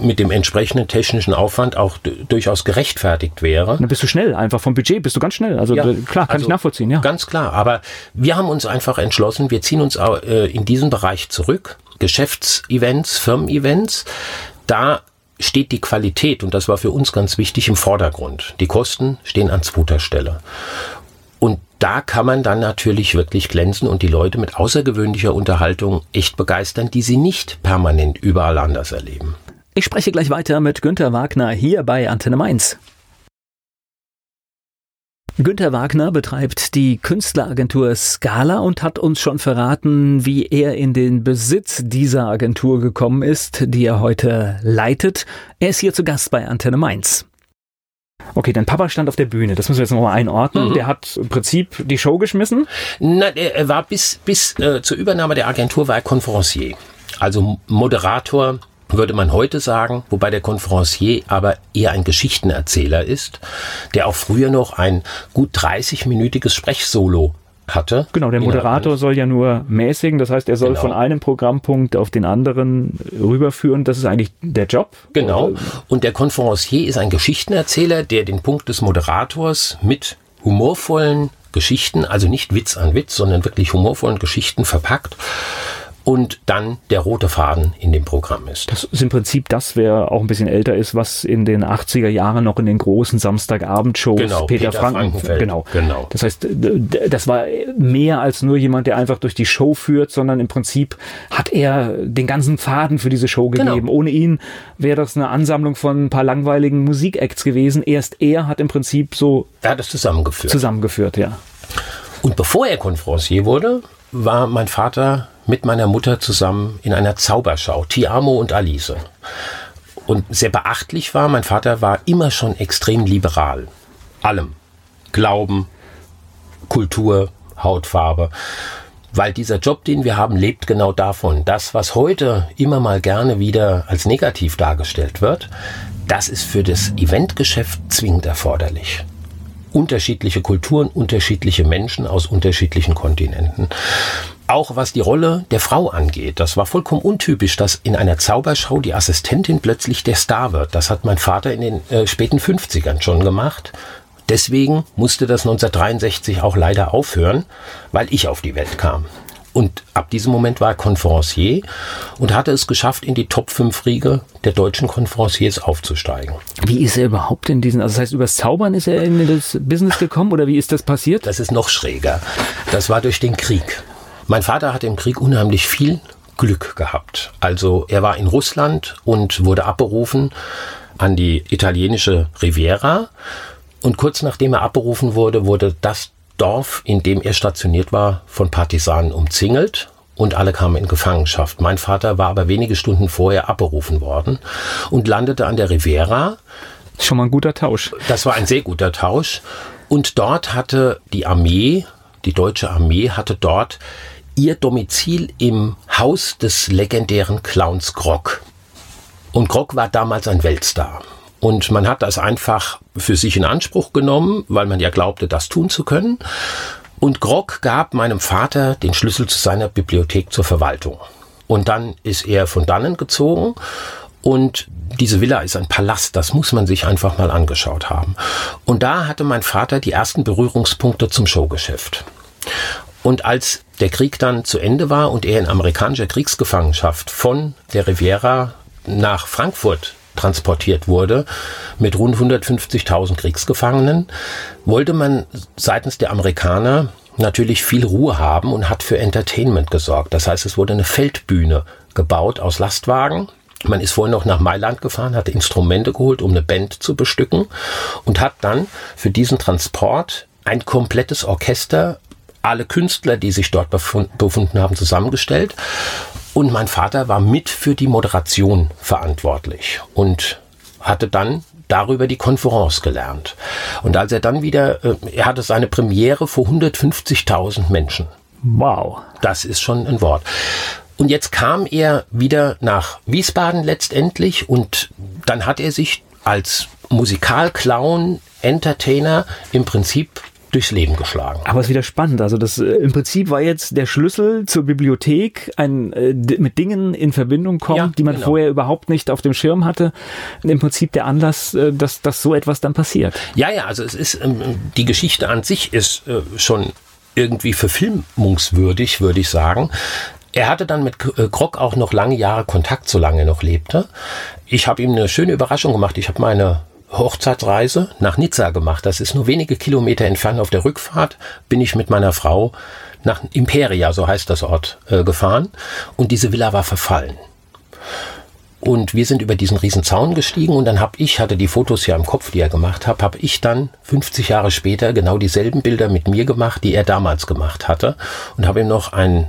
mit dem entsprechenden technischen Aufwand auch durchaus gerechtfertigt wäre. Dann bist du schnell, einfach vom Budget bist du ganz schnell. Also ja, klar, kann also ich nachvollziehen, ja. Ganz klar, aber wir haben uns einfach entschlossen, wir ziehen uns äh, in diesen Bereich zurück. Geschäftsevents, Firmen-Events, da steht die Qualität, und das war für uns ganz wichtig, im Vordergrund. Die Kosten stehen an zweiter Stelle. Und da kann man dann natürlich wirklich glänzen und die Leute mit außergewöhnlicher Unterhaltung echt begeistern, die sie nicht permanent überall anders erleben. Ich spreche gleich weiter mit Günter Wagner hier bei Antenne Mainz. Günter Wagner betreibt die Künstleragentur Scala und hat uns schon verraten, wie er in den Besitz dieser Agentur gekommen ist, die er heute leitet. Er ist hier zu Gast bei Antenne Mainz. Okay, dein Papa stand auf der Bühne, das müssen wir jetzt nochmal einordnen. Mhm. Der hat im Prinzip die Show geschmissen? Nein, er war bis, bis äh, zur Übernahme der Agentur war er Konferencier. Also Moderator würde man heute sagen, wobei der Konferencier aber eher ein Geschichtenerzähler ist, der auch früher noch ein gut 30-minütiges Sprechsolo hatte. Genau, der Moderator soll ja nur mäßigen, das heißt, er soll genau. von einem Programmpunkt auf den anderen rüberführen. Das ist eigentlich der Job. Genau. Und der Konferencier ist ein Geschichtenerzähler, der den Punkt des Moderators mit humorvollen Geschichten, also nicht Witz an Witz, sondern wirklich humorvollen Geschichten verpackt und dann der rote Faden in dem Programm ist. Das ist im Prinzip das, wer auch ein bisschen älter ist, was in den 80er Jahren noch in den großen Samstagabendshows genau, Peter, Peter Franken, Frankenfeld. Genau. genau. Das heißt, das war mehr als nur jemand, der einfach durch die Show führt, sondern im Prinzip hat er den ganzen Faden für diese Show genau. gegeben. Genau. Ohne ihn wäre das eine Ansammlung von ein paar langweiligen Musikacts gewesen. Erst er hat im Prinzip so er hat es zusammengeführt. Zusammengeführt, ja. Und bevor er Konferencier wurde, war mein Vater mit meiner Mutter zusammen in einer Zauberschau, Tiamo und Alice. Und sehr beachtlich war, mein Vater war immer schon extrem liberal. Allem. Glauben, Kultur, Hautfarbe. Weil dieser Job, den wir haben, lebt genau davon. Das, was heute immer mal gerne wieder als negativ dargestellt wird, das ist für das Eventgeschäft zwingend erforderlich unterschiedliche Kulturen, unterschiedliche Menschen aus unterschiedlichen Kontinenten. Auch was die Rolle der Frau angeht, das war vollkommen untypisch, dass in einer Zauberschau die Assistentin plötzlich der Star wird. Das hat mein Vater in den äh, späten 50ern schon gemacht. Deswegen musste das 1963 auch leider aufhören, weil ich auf die Welt kam. Und ab diesem Moment war er Konferencier und hatte es geschafft, in die Top 5 Riege der deutschen Konferenciers aufzusteigen. Wie ist er überhaupt in diesen, also das heißt, übers Zaubern ist er in das Business gekommen oder wie ist das passiert? Das ist noch schräger. Das war durch den Krieg. Mein Vater hatte im Krieg unheimlich viel Glück gehabt. Also er war in Russland und wurde abberufen an die italienische Riviera. Und kurz nachdem er abberufen wurde, wurde das Dorf, in dem er stationiert war, von Partisanen umzingelt und alle kamen in Gefangenschaft. Mein Vater war aber wenige Stunden vorher abberufen worden und landete an der Riviera. Schon mal ein guter Tausch. Das war ein sehr guter Tausch. Und dort hatte die Armee, die deutsche Armee hatte dort ihr Domizil im Haus des legendären Clowns Grog. Und Grog war damals ein Weltstar. Und man hat das einfach für sich in Anspruch genommen, weil man ja glaubte, das tun zu können. Und Grog gab meinem Vater den Schlüssel zu seiner Bibliothek zur Verwaltung. Und dann ist er von dannen gezogen und diese Villa ist ein Palast, das muss man sich einfach mal angeschaut haben. Und da hatte mein Vater die ersten Berührungspunkte zum Showgeschäft. Und als der Krieg dann zu Ende war und er in amerikanischer Kriegsgefangenschaft von der Riviera nach Frankfurt transportiert wurde mit rund 150.000 Kriegsgefangenen, wollte man seitens der Amerikaner natürlich viel Ruhe haben und hat für Entertainment gesorgt. Das heißt, es wurde eine Feldbühne gebaut aus Lastwagen. Man ist vorhin noch nach Mailand gefahren, hat Instrumente geholt, um eine Band zu bestücken und hat dann für diesen Transport ein komplettes Orchester, alle Künstler, die sich dort befunden haben, zusammengestellt und mein Vater war mit für die Moderation verantwortlich und hatte dann darüber die Konferenz gelernt. Und als er dann wieder, äh, er hatte seine Premiere vor 150.000 Menschen. Wow. Das ist schon ein Wort. Und jetzt kam er wieder nach Wiesbaden letztendlich und dann hat er sich als Musikalclown, Entertainer im Prinzip durchs Leben geschlagen. Aber es ist wieder spannend. Also das äh, im Prinzip war jetzt der Schlüssel zur Bibliothek, ein äh, mit Dingen in Verbindung kommen, ja, die man genau. vorher überhaupt nicht auf dem Schirm hatte. Im Prinzip der Anlass, äh, dass, dass so etwas dann passiert. Ja, ja, also es ist ähm, die Geschichte an sich ist äh, schon irgendwie verfilmungswürdig, würde ich sagen. Er hatte dann mit äh, Krog auch noch lange Jahre Kontakt, solange er noch lebte. Ich habe ihm eine schöne Überraschung gemacht. Ich habe meine Hochzeitsreise nach Nizza gemacht. Das ist nur wenige Kilometer entfernt. Auf der Rückfahrt bin ich mit meiner Frau nach Imperia, so heißt das Ort, äh, gefahren. Und diese Villa war verfallen. Und wir sind über diesen riesen Zaun gestiegen und dann habe ich, hatte die Fotos ja im Kopf, die er gemacht hat, habe ich dann 50 Jahre später genau dieselben Bilder mit mir gemacht, die er damals gemacht hatte und habe ihm noch ein,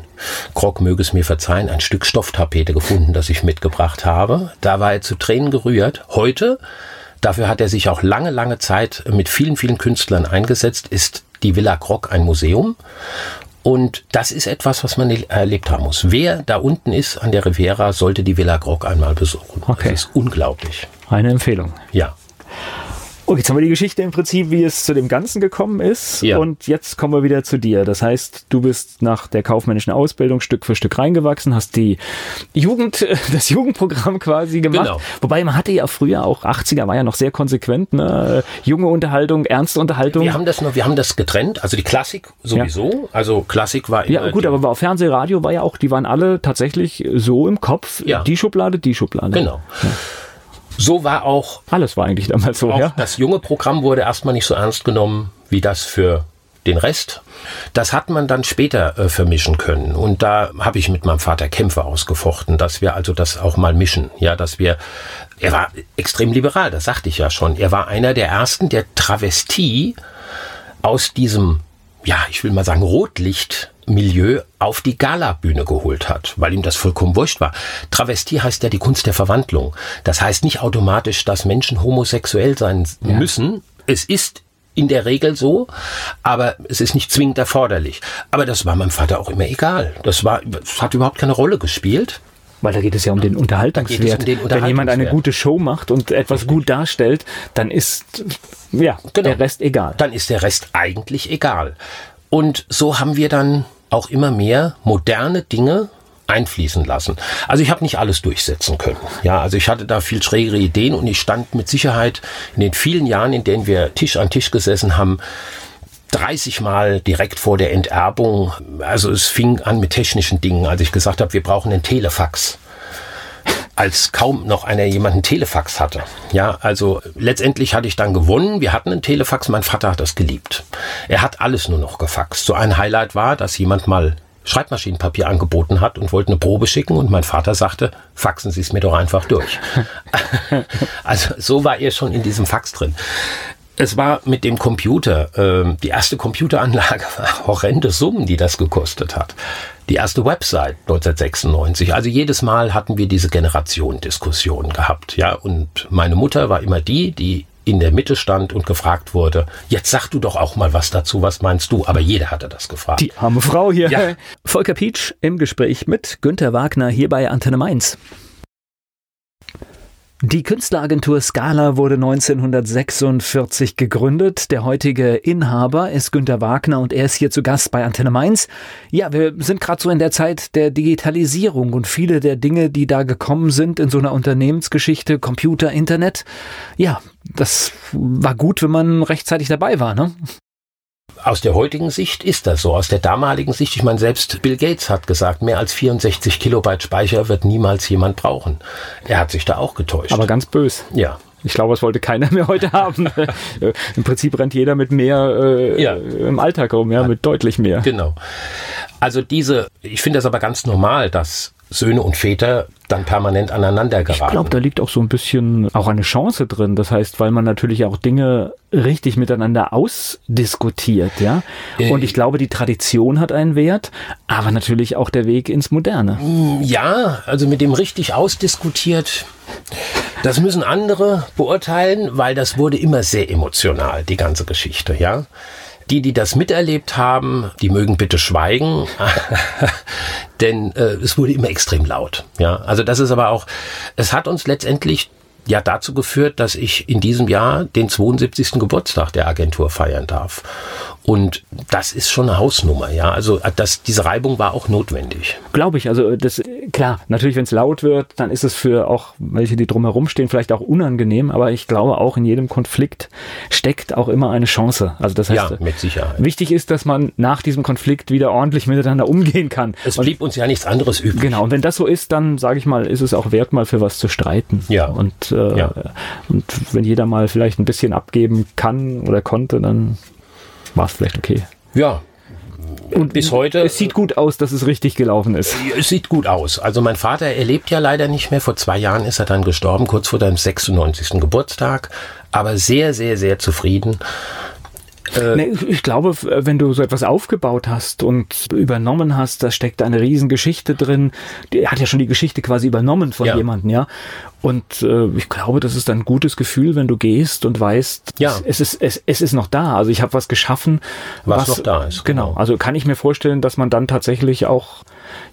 Krog möge es mir verzeihen, ein Stück Stofftapete gefunden, das ich mitgebracht habe. Da war er zu Tränen gerührt. Heute Dafür hat er sich auch lange, lange Zeit mit vielen, vielen Künstlern eingesetzt, ist die Villa Grog ein Museum. Und das ist etwas, was man erlebt haben muss. Wer da unten ist an der Riviera, sollte die Villa Grog einmal besuchen. Okay. Das ist unglaublich. Eine Empfehlung. Ja. Okay, jetzt haben wir die Geschichte im Prinzip, wie es zu dem Ganzen gekommen ist. Ja. Und jetzt kommen wir wieder zu dir. Das heißt, du bist nach der kaufmännischen Ausbildung Stück für Stück reingewachsen, hast die Jugend, das Jugendprogramm quasi gemacht. Genau. Wobei man hatte ja früher auch 80er war ja noch sehr konsequent, ne? Junge Unterhaltung, ernste Unterhaltung. Wir haben das noch, wir haben das getrennt. Also die Klassik sowieso. Ja. Also Klassik war immer. Ja, gut, aber auf Fernseh, Radio war ja auch, die waren alle tatsächlich so im Kopf. Ja. Die Schublade, die Schublade. Genau. Ja. So war auch. Alles war eigentlich damals so, ja. Das junge Programm wurde erstmal nicht so ernst genommen wie das für den Rest. Das hat man dann später äh, vermischen können. Und da habe ich mit meinem Vater Kämpfe ausgefochten, dass wir also das auch mal mischen. Ja, dass wir, er war extrem liberal, das sagte ich ja schon. Er war einer der ersten, der Travestie aus diesem, ja, ich will mal sagen, Rotlicht Milieu auf die Galabühne geholt hat, weil ihm das vollkommen wurscht war. Travestie heißt ja die Kunst der Verwandlung. Das heißt nicht automatisch, dass Menschen homosexuell sein ja. müssen. Es ist in der Regel so, aber es ist nicht zwingend erforderlich. Aber das war meinem Vater auch immer egal. Das war, das hat überhaupt keine Rolle gespielt. Weil da geht es ja um den Unterhaltungswert. Um den Unterhaltungswert. Wenn jemand eine gute Show macht und etwas gut darstellt, dann ist ja genau. der Rest egal. Dann ist der Rest eigentlich egal. Und so haben wir dann auch immer mehr moderne Dinge einfließen lassen. Also ich habe nicht alles durchsetzen können. Ja, also ich hatte da viel schrägere Ideen und ich stand mit Sicherheit in den vielen Jahren, in denen wir Tisch an Tisch gesessen haben, 30 Mal direkt vor der Enterbung. Also es fing an mit technischen Dingen, als ich gesagt habe, wir brauchen einen Telefax als kaum noch einer jemanden Telefax hatte. Ja, also letztendlich hatte ich dann gewonnen. Wir hatten einen Telefax. Mein Vater hat das geliebt. Er hat alles nur noch gefaxt. So ein Highlight war, dass jemand mal Schreibmaschinenpapier angeboten hat und wollte eine Probe schicken und mein Vater sagte, faxen Sie es mir doch einfach durch. also so war er schon in diesem Fax drin. Es war mit dem Computer, äh, die erste Computeranlage war horrende Summen, die das gekostet hat. Die erste Website 1996. Also jedes Mal hatten wir diese Generation-Diskussion gehabt, ja. Und meine Mutter war immer die, die in der Mitte stand und gefragt wurde, jetzt sag du doch auch mal was dazu, was meinst du? Aber jeder hatte das gefragt. Die arme Frau hier. Ja. Volker Pietsch im Gespräch mit Günter Wagner hier bei Antenne Mainz. Die Künstleragentur Scala wurde 1946 gegründet. Der heutige Inhaber ist Günter Wagner und er ist hier zu Gast bei Antenne Mainz. Ja, wir sind gerade so in der Zeit der Digitalisierung und viele der Dinge, die da gekommen sind in so einer Unternehmensgeschichte, Computer, Internet. Ja, das war gut, wenn man rechtzeitig dabei war, ne? Aus der heutigen Sicht ist das so. Aus der damaligen Sicht, ich meine, selbst Bill Gates hat gesagt, mehr als 64 Kilobyte Speicher wird niemals jemand brauchen. Er hat sich da auch getäuscht. Aber ganz bös. Ja. Ich glaube, es wollte keiner mehr heute haben. Im Prinzip rennt jeder mit mehr äh, ja. im Alltag rum, ja, mit deutlich mehr. Genau. Also diese, ich finde das aber ganz normal, dass Söhne und Väter dann permanent aneinander geraten. Ich glaube, da liegt auch so ein bisschen auch eine Chance drin. Das heißt, weil man natürlich auch Dinge richtig miteinander ausdiskutiert, ja. Äh, und ich glaube, die Tradition hat einen Wert, aber natürlich auch der Weg ins Moderne. Ja, also mit dem richtig ausdiskutiert. Das müssen andere beurteilen, weil das wurde immer sehr emotional, die ganze Geschichte, ja. Die, die das miterlebt haben, die mögen bitte schweigen, denn äh, es wurde immer extrem laut. Ja, also das ist aber auch, es hat uns letztendlich ja dazu geführt, dass ich in diesem Jahr den 72. Geburtstag der Agentur feiern darf. Und das ist schon eine Hausnummer, ja. Also das, diese Reibung war auch notwendig. Glaube ich. Also das klar, natürlich, wenn es laut wird, dann ist es für auch welche, die drumherum stehen, vielleicht auch unangenehm. Aber ich glaube, auch in jedem Konflikt steckt auch immer eine Chance. Also das heißt, ja, mit Sicherheit. Wichtig ist, dass man nach diesem Konflikt wieder ordentlich miteinander umgehen kann. Es blieb und, uns ja nichts anderes übrig. Genau. Und wenn das so ist, dann sage ich mal, ist es auch wert, mal für was zu streiten. Ja. Und äh, ja. und wenn jeder mal vielleicht ein bisschen abgeben kann oder konnte, dann war es vielleicht okay. Ja, und bis heute. Es sieht gut aus, dass es richtig gelaufen ist. Es sieht gut aus. Also mein Vater, er lebt ja leider nicht mehr. Vor zwei Jahren ist er dann gestorben, kurz vor deinem 96. Geburtstag. Aber sehr, sehr, sehr zufrieden. Äh, nee, ich glaube, wenn du so etwas aufgebaut hast und übernommen hast, da steckt eine Riesengeschichte drin. Er hat ja schon die Geschichte quasi übernommen von ja. jemandem, ja. Und äh, ich glaube, das ist ein gutes Gefühl, wenn du gehst und weißt, ja. es, ist, es, es ist noch da. Also ich habe was geschaffen, was, was noch da ist. Genau. genau. Also kann ich mir vorstellen, dass man dann tatsächlich auch,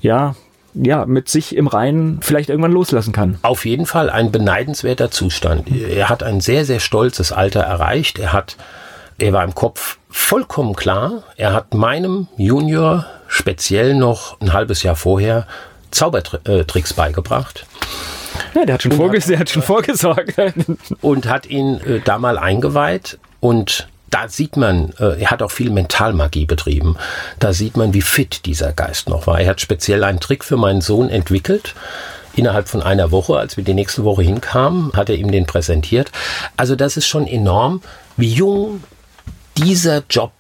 ja, ja, mit sich im Reinen vielleicht irgendwann loslassen kann. Auf jeden Fall ein beneidenswerter Zustand. Er hat ein sehr, sehr stolzes Alter erreicht. Er hat er war im Kopf vollkommen klar. Er hat meinem Junior speziell noch ein halbes Jahr vorher Zaubertricks beigebracht. Ja, der hat schon, vorges hat, hat schon vorgesorgt. und hat ihn äh, da mal eingeweiht und da sieht man, äh, er hat auch viel Mentalmagie betrieben. Da sieht man, wie fit dieser Geist noch war. Er hat speziell einen Trick für meinen Sohn entwickelt. Innerhalb von einer Woche, als wir die nächste Woche hinkamen, hat er ihm den präsentiert. Also das ist schon enorm, wie jung dieser Job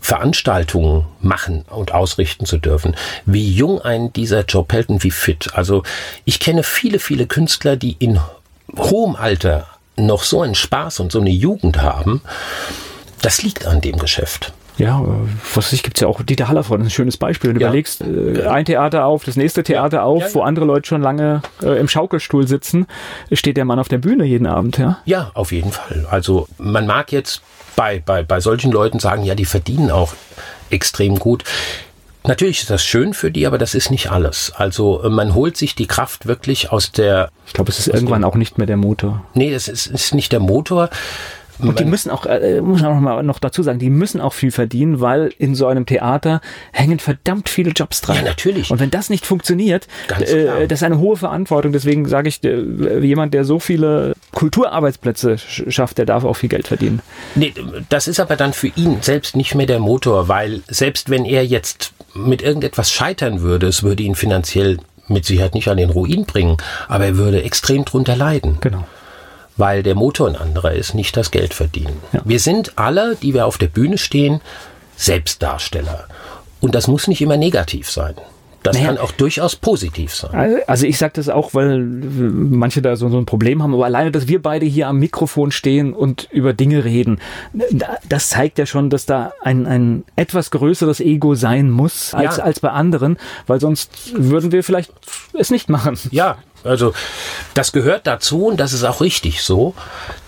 Veranstaltungen machen und ausrichten zu dürfen, wie jung ein dieser Job hält und wie fit. Also ich kenne viele, viele Künstler, die in hohem Alter noch so einen Spaß und so eine Jugend haben. Das liegt an dem Geschäft. Ja, was ich gibt's ja auch Dieter Hallervorden, ein schönes Beispiel. Wenn du ja. überlegst, äh, ein Theater auf, das nächste Theater ja. auf, ja, wo andere Leute schon lange äh, im Schaukelstuhl sitzen, steht der Mann auf der Bühne jeden Abend, ja? Ja, auf jeden Fall. Also man mag jetzt bei, bei, bei solchen Leuten sagen, ja, die verdienen auch extrem gut. Natürlich ist das schön für die, aber das ist nicht alles. Also äh, man holt sich die Kraft wirklich aus der. Ich glaube, es ist irgendwann dem, auch nicht mehr der Motor. Nee, es ist, ist nicht der Motor. Und die müssen auch, äh, muss man auch mal noch dazu sagen, die müssen auch viel verdienen, weil in so einem Theater hängen verdammt viele Jobs dran. Ja, natürlich. Und wenn das nicht funktioniert, äh, das ist eine hohe Verantwortung. Deswegen sage ich, äh, jemand, der so viele Kulturarbeitsplätze sch- schafft, der darf auch viel Geld verdienen. Nee, das ist aber dann für ihn selbst nicht mehr der Motor, weil selbst wenn er jetzt mit irgendetwas scheitern würde, es würde ihn finanziell mit Sicherheit nicht an den Ruin bringen, aber er würde extrem drunter leiden. Genau. Weil der Motor ein anderer ist, nicht das Geld verdienen. Ja. Wir sind alle, die wir auf der Bühne stehen, Selbstdarsteller. Und das muss nicht immer negativ sein. Das Naja. kann auch durchaus positiv sein. Also- ich sage das auch, weil manche da so, so ein Problem haben, aber alleine, dass wir beide hier am Mikrofon stehen und über Dinge reden, das zeigt ja schon, dass da ein, ein etwas größeres Ego sein muss als, Ja. als bei anderen, weil sonst würden wir vielleicht es nicht machen. Ja, also das gehört dazu und das ist auch richtig so,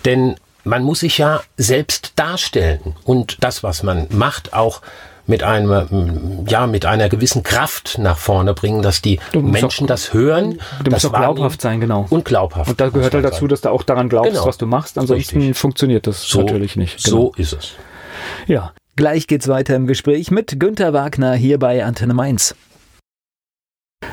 denn man muss sich ja selbst darstellen und das, was man macht, auch mit einem, ja, mit einer gewissen Kraft nach vorne bringen, dass die Menschen das hören. Du das musst auch glaubhaft sein, genau. Und glaubhaft. Und da gehört halt dazu, sein. dass du auch daran glaubst, Genau. was du machst. Ansonsten Richtig. funktioniert das so, natürlich nicht. Genau. So ist es. Ja. Gleich geht's weiter im Gespräch mit Günter Wagner hier bei Antenne Mainz.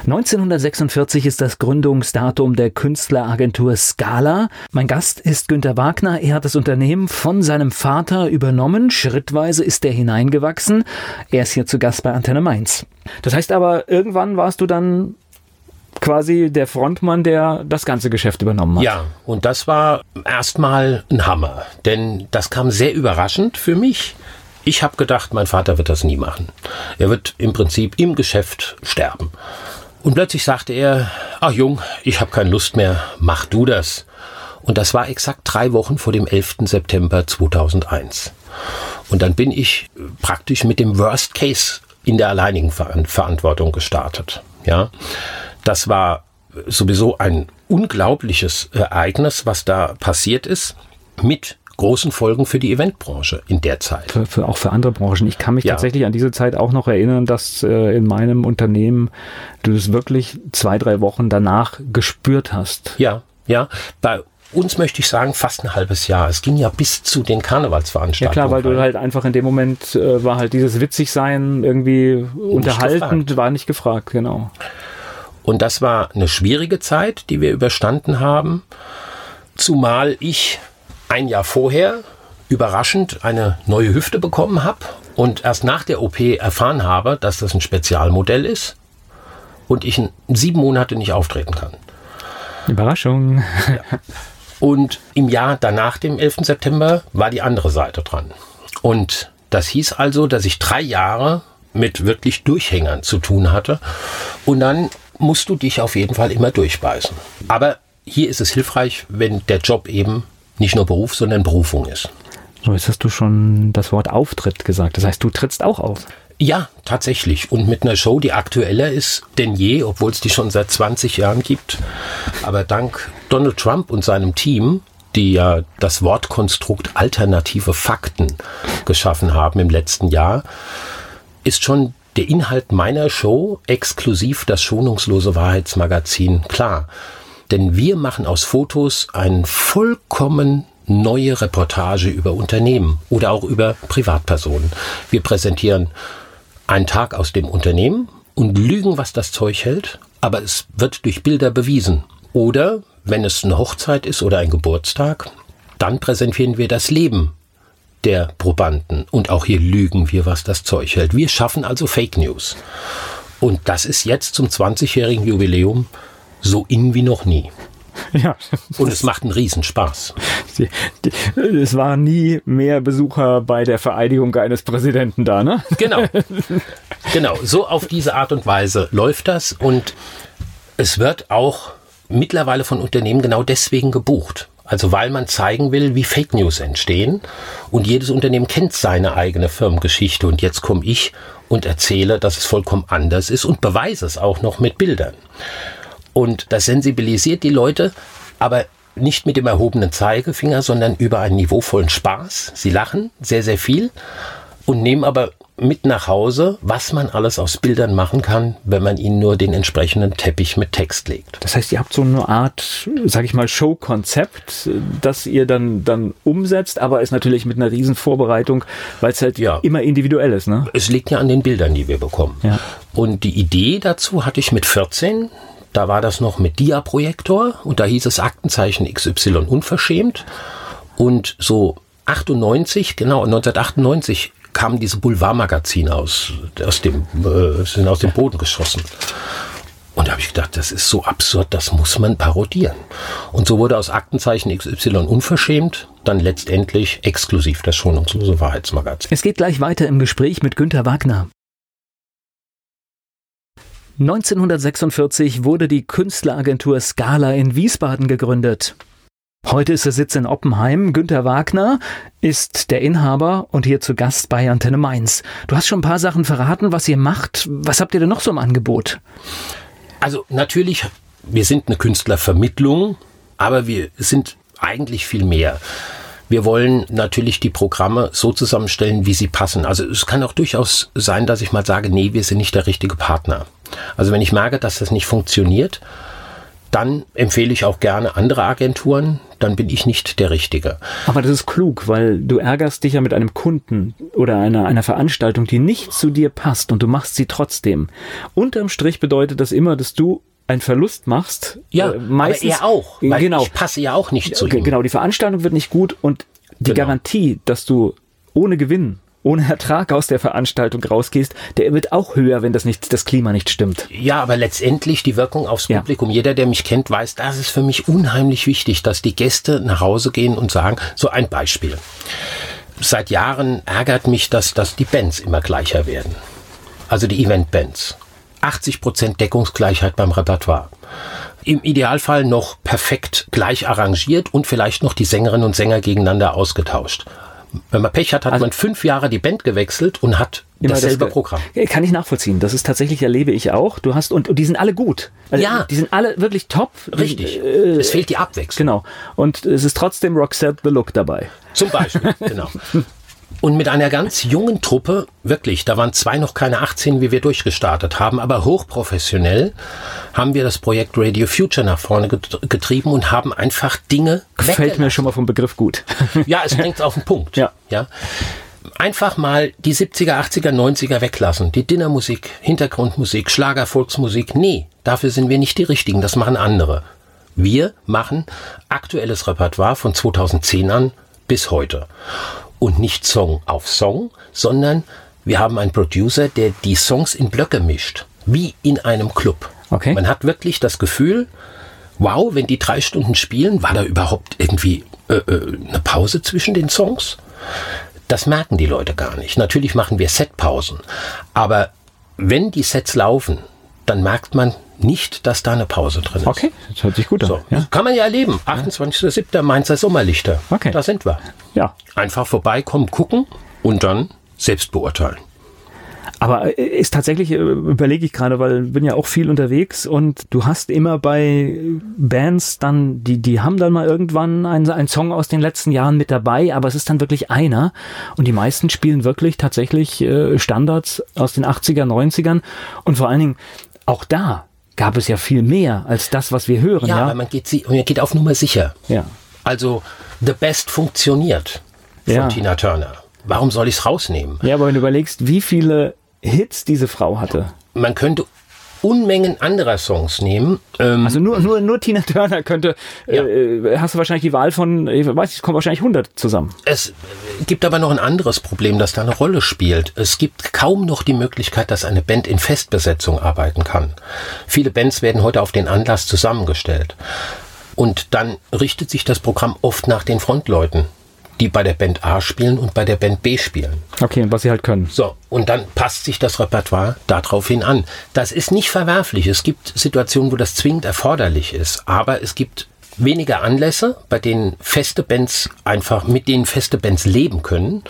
1946 ist das Gründungsdatum der Künstleragentur Scala. Mein Gast ist Günter Wagner. Er hat das Unternehmen von seinem Vater übernommen. Schrittweise ist er hineingewachsen. Er ist hier zu Gast bei Antenne Mainz. Das heißt aber, irgendwann warst du dann quasi der Frontmann, der das ganze Geschäft übernommen hat. Ja, und das war erstmal ein Hammer, denn das kam sehr überraschend für mich. Ich habe gedacht, mein Vater wird das nie machen. Er wird im Prinzip im Geschäft sterben. Und plötzlich sagte er, ach Jung, ich habe keine Lust mehr, mach du das. Und das war exakt drei Wochen vor dem 11. September 2001. Und dann bin ich äh, praktisch mit dem Worst Case in der alleinigen Ver Verantwortung gestartet. Ja, das war sowieso ein unglaubliches Ereignis, was da passiert ist, mit großen Folgen für die Eventbranche in der Zeit. Für, für auch für andere Branchen. Ich kann mich Ja. tatsächlich an diese Zeit auch noch erinnern, dass äh, in meinem Unternehmen du es wirklich zwei, drei Wochen danach gespürt hast. Ja, ja. Bei uns möchte ich sagen, fast ein halbes Jahr. Es ging ja bis zu den Ja Karnevalsveranstaltungen. klar, weil du halt einfach in dem Moment äh, war halt dieses Witzigsein irgendwie unterhaltend, war nicht gefragt, genau. Und das war eine schwierige Zeit, die wir überstanden haben, zumal ich ein Jahr vorher überraschend eine neue Hüfte bekommen habe und erst nach der OP erfahren habe, dass das ein Spezialmodell ist und ich in sieben Monate nicht auftreten kann. Überraschung. Und im Jahr danach, dem 11. September, war die andere Seite dran. Und das hieß also, dass ich drei Jahre mit wirklich Durchhängern zu tun hatte. Und dann musst du dich auf jeden Fall immer durchbeißen. Aber hier ist es hilfreich, wenn der Job eben nicht nur Beruf, sondern Berufung ist. So, jetzt hast du schon das Wort Auftritt gesagt. Das heißt, du trittst auch auf. Ja, tatsächlich. Und mit einer Show, die aktueller ist denn je, obwohl es die schon seit 20 Jahren gibt. Aber dank Donald Trump und seinem Team, die ja das Wortkonstrukt alternative Fakten geschaffen haben im letzten Jahr, ist schon der Inhalt meiner Show exklusiv das schonungslose Wahrheitsmagazin klar. Denn wir machen aus Fotos eine vollkommen neue Reportage über Unternehmen oder auch über Privatpersonen. Wir präsentieren einen Tag aus dem Unternehmen und lügen, was das Zeug hält, aber es wird durch Bilder bewiesen. Oder wenn es eine Hochzeit ist oder ein Geburtstag, dann präsentieren wir das Leben der Probanden. Und auch hier lügen wir, was das Zeug hält. Wir schaffen also Fake News. Und das ist jetzt zum 20-jährigen Jubiläum so in wie noch nie. Ja. Und es macht einen Riesenspaß. Es waren nie mehr Besucher bei der Vereidigung eines Präsidenten da, ne? Genau. Genau. So auf diese Art und Weise läuft das. Und es wird auch mittlerweile von Unternehmen genau deswegen gebucht. Also weil man zeigen will, wie Fake News entstehen. Und jedes Unternehmen kennt seine eigene Firmengeschichte. Und jetzt komme ich und erzähle, dass es vollkommen anders ist und beweise es auch noch mit Bildern. Und das sensibilisiert die Leute, aber nicht mit dem erhobenen Zeigefinger, sondern über einen niveauvollen Spaß. Sie lachen sehr, sehr viel und nehmen aber mit nach Hause, was man alles aus Bildern machen kann, wenn man ihnen nur den entsprechenden Teppich mit Text legt. Das heißt, ihr habt so eine Art, sag ich mal, Show-Konzept, das ihr dann, dann umsetzt, aber ist natürlich mit einer riesen Vorbereitung, weil es halt ja. immer individuell ist, ne? Es liegt ja an den Bildern, die wir bekommen. Ja. Und die Idee dazu hatte ich mit 14. Da war das noch mit Dia-Projektor und da hieß es Aktenzeichen XY unverschämt. Und so 98, genau, 1998 kamen diese Boulevardmagazine aus, aus dem, äh, sind aus dem Boden geschossen. Und da habe ich gedacht, das ist so absurd, das muss man parodieren. Und so wurde aus Aktenzeichen XY unverschämt dann letztendlich exklusiv das schonungslose Wahrheitsmagazin. Es geht gleich weiter im Gespräch mit Günter Wagner. 1946 wurde die Künstleragentur Scala in Wiesbaden gegründet. Heute ist der Sitz in Oppenheim. Günter Wagner ist der Inhaber und hier zu Gast bei Antenne Mainz. Du hast schon ein paar Sachen verraten, was ihr macht. Was habt ihr denn noch so im Angebot? Also natürlich, wir sind eine Künstlervermittlung, aber wir sind eigentlich viel mehr. Wir wollen natürlich die Programme so zusammenstellen, wie sie passen. Also es kann auch durchaus sein, dass ich mal sage, nee, wir sind nicht der richtige Partner. Also wenn ich merke, dass das nicht funktioniert, dann empfehle ich auch gerne andere Agenturen, dann bin ich nicht der Richtige. Aber das ist klug, weil du ärgerst dich ja mit einem Kunden oder einer, einer Veranstaltung, die nicht zu dir passt und du machst sie trotzdem. Unterm Strich bedeutet das immer, dass du einen Verlust machst. Ja, äh, meistens, aber er auch. genau. Ich passe ja auch nicht zu ihm. Genau, die Veranstaltung wird nicht gut und die genau. Garantie, dass du ohne Gewinn ohne Ertrag aus der Veranstaltung rausgehst, der wird auch höher, wenn das nicht, das Klima nicht stimmt. Ja, aber letztendlich die Wirkung aufs Publikum. Ja. Jeder, der mich kennt, weiß, das ist für mich unheimlich wichtig, dass die Gäste nach Hause gehen und sagen, so ein Beispiel. Seit Jahren ärgert mich, dass, dass die Bands immer gleicher werden. Also die Event-Bands. 80 Prozent Deckungsgleichheit beim Repertoire. Im Idealfall noch perfekt gleich arrangiert und vielleicht noch die Sängerinnen und Sänger gegeneinander ausgetauscht. Wenn man Pech hat, hat also, man fünf Jahre die Band gewechselt und hat dasselbe das, Programm. Kann ich nachvollziehen. Das ist tatsächlich, erlebe ich auch. Du hast, und, und die sind alle gut. Also, ja. Die sind alle wirklich top. Richtig. Äh, es fehlt die Abwechslung. Genau. Und es ist trotzdem Roxette the Look dabei. Zum Beispiel, genau. Und mit einer ganz jungen Truppe, wirklich, da waren zwei noch keine 18, wie wir durchgestartet haben, aber hochprofessionell haben wir das Projekt Radio Future nach vorne getrieben und haben einfach Dinge Gefällt mir schon mal vom Begriff gut. Ja, es bringt es auf den Punkt. Ja. ja. Einfach mal die 70er, 80er, 90er weglassen. Die Dinnermusik, Hintergrundmusik, Schlager, Volksmusik. Nee, dafür sind wir nicht die Richtigen. Das machen andere. Wir machen aktuelles Repertoire von 2010 an bis heute und nicht Song auf Song, sondern wir haben einen Producer, der die Songs in Blöcke mischt, wie in einem Club. Okay. Man hat wirklich das Gefühl, wow, wenn die drei Stunden spielen, war da überhaupt irgendwie äh, äh, eine Pause zwischen den Songs? Das merken die Leute gar nicht. Natürlich machen wir Setpausen, aber wenn die Sets laufen, dann merkt man nicht, dass da eine Pause drin ist. Okay, das hört sich gut an. So, ja. Kann man ja erleben. 28.07. Mainzer Sommerlichter. Okay. Da sind wir. Ja. Einfach vorbeikommen, gucken und dann selbst beurteilen. Aber äh, ist tatsächlich, äh, überlege ich gerade, weil bin ja auch viel unterwegs und du hast immer bei Bands dann, die, die haben dann mal irgendwann einen, einen Song aus den letzten Jahren mit dabei, aber es ist dann wirklich einer und die meisten spielen wirklich tatsächlich äh, Standards aus den 80er, 90ern und vor allen Dingen auch da gab es ja viel mehr als das, was wir hören. Ja, ja? man geht, man geht auf Nummer sicher. Ja. Also The Best funktioniert von ja. Tina Turner. Warum soll ich es rausnehmen? Ja, aber wenn du überlegst, wie viele Hits diese Frau hatte. Man könnte Unmengen anderer Songs nehmen. Ähm, also nur, nur, nur Tina Turner könnte, ja. äh, hast du wahrscheinlich die Wahl von, ich weiß, es kommen wahrscheinlich 100 zusammen. Es gibt aber noch ein anderes Problem, das da eine Rolle spielt. Es gibt kaum noch die Möglichkeit, dass eine Band in Festbesetzung arbeiten kann. Viele Bands werden heute auf den Anlass zusammengestellt. Und dann richtet sich das Programm oft nach den Frontleuten die bei der Band A spielen und bei der Band B spielen. Okay, was sie halt können. So, und dann passt sich das Repertoire daraufhin an. Das ist nicht verwerflich. Es gibt Situationen, wo das zwingend erforderlich ist, aber es gibt weniger Anlässe, bei denen feste Bands einfach, mit denen feste Bands leben können.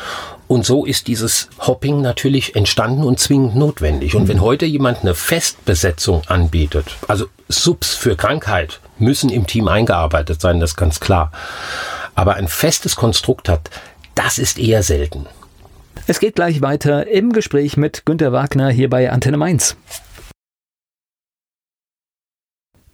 Und so ist dieses Hopping natürlich entstanden und zwingend notwendig. Und wenn heute jemand eine Festbesetzung anbietet, also Subs für Krankheit müssen im Team eingearbeitet sein, das ist ganz klar aber ein festes Konstrukt hat, das ist eher selten. Es geht gleich weiter im Gespräch mit Günter Wagner hier bei Antenne Mainz.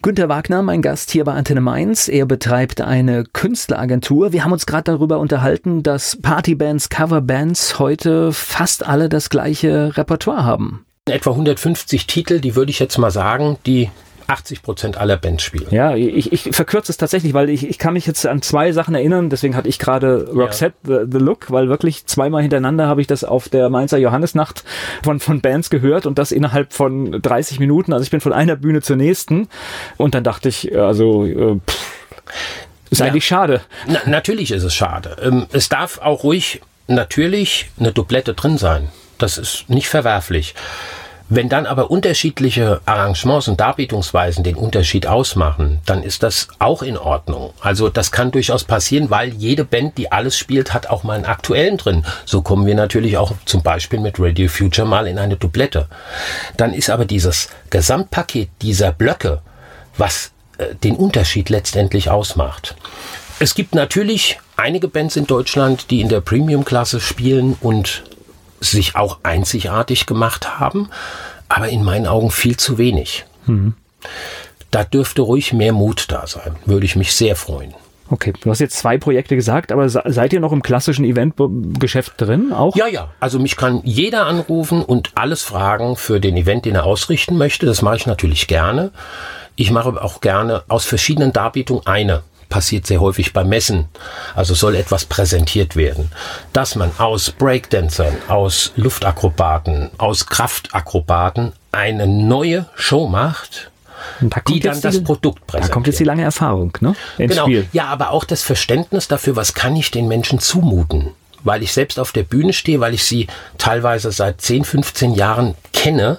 Günter Wagner, mein Gast hier bei Antenne Mainz. Er betreibt eine Künstleragentur. Wir haben uns gerade darüber unterhalten, dass Partybands, Coverbands heute fast alle das gleiche Repertoire haben. Etwa 150 Titel, die würde ich jetzt mal sagen, die 80 Prozent aller Bands spielen. Ja, ich, ich verkürze es tatsächlich, weil ich, ich kann mich jetzt an zwei Sachen erinnern. Deswegen hatte ich gerade Roxette ja. the, the, Look, weil wirklich zweimal hintereinander habe ich das auf der Mainzer Johannesnacht von, von Bands gehört und das innerhalb von 30 Minuten. Also ich bin von einer Bühne zur nächsten und dann dachte ich, also äh, pff, ist ja. eigentlich schade. Na, natürlich ist es schade. Ähm, es darf auch ruhig natürlich eine Doublette drin sein. Das ist nicht verwerflich. Wenn dann aber unterschiedliche Arrangements und Darbietungsweisen den Unterschied ausmachen, dann ist das auch in Ordnung. Also das kann durchaus passieren, weil jede Band, die alles spielt, hat auch mal einen aktuellen drin. So kommen wir natürlich auch zum Beispiel mit Radio Future mal in eine Doublette. Dann ist aber dieses Gesamtpaket dieser Blöcke, was äh, den Unterschied letztendlich ausmacht. Es gibt natürlich einige Bands in Deutschland, die in der Premium-Klasse spielen und sich auch einzigartig gemacht haben, aber in meinen Augen viel zu wenig. Mhm. Da dürfte ruhig mehr Mut da sein. Würde ich mich sehr freuen. Okay, du hast jetzt zwei Projekte gesagt, aber seid ihr noch im klassischen Eventgeschäft drin auch? Ja, ja. Also mich kann jeder anrufen und alles fragen für den Event, den er ausrichten möchte. Das mache ich natürlich gerne. Ich mache auch gerne aus verschiedenen Darbietungen eine passiert sehr häufig beim Messen. Also soll etwas präsentiert werden. Dass man aus Breakdancern, aus Luftakrobaten, aus Kraftakrobaten eine neue Show macht, da die dann das Produkt präsentiert. Da kommt jetzt die lange Erfahrung, ne? Ins genau. Spiel. Ja, aber auch das Verständnis dafür, was kann ich den Menschen zumuten? Weil ich selbst auf der Bühne stehe, weil ich sie teilweise seit 10, 15 Jahren kenne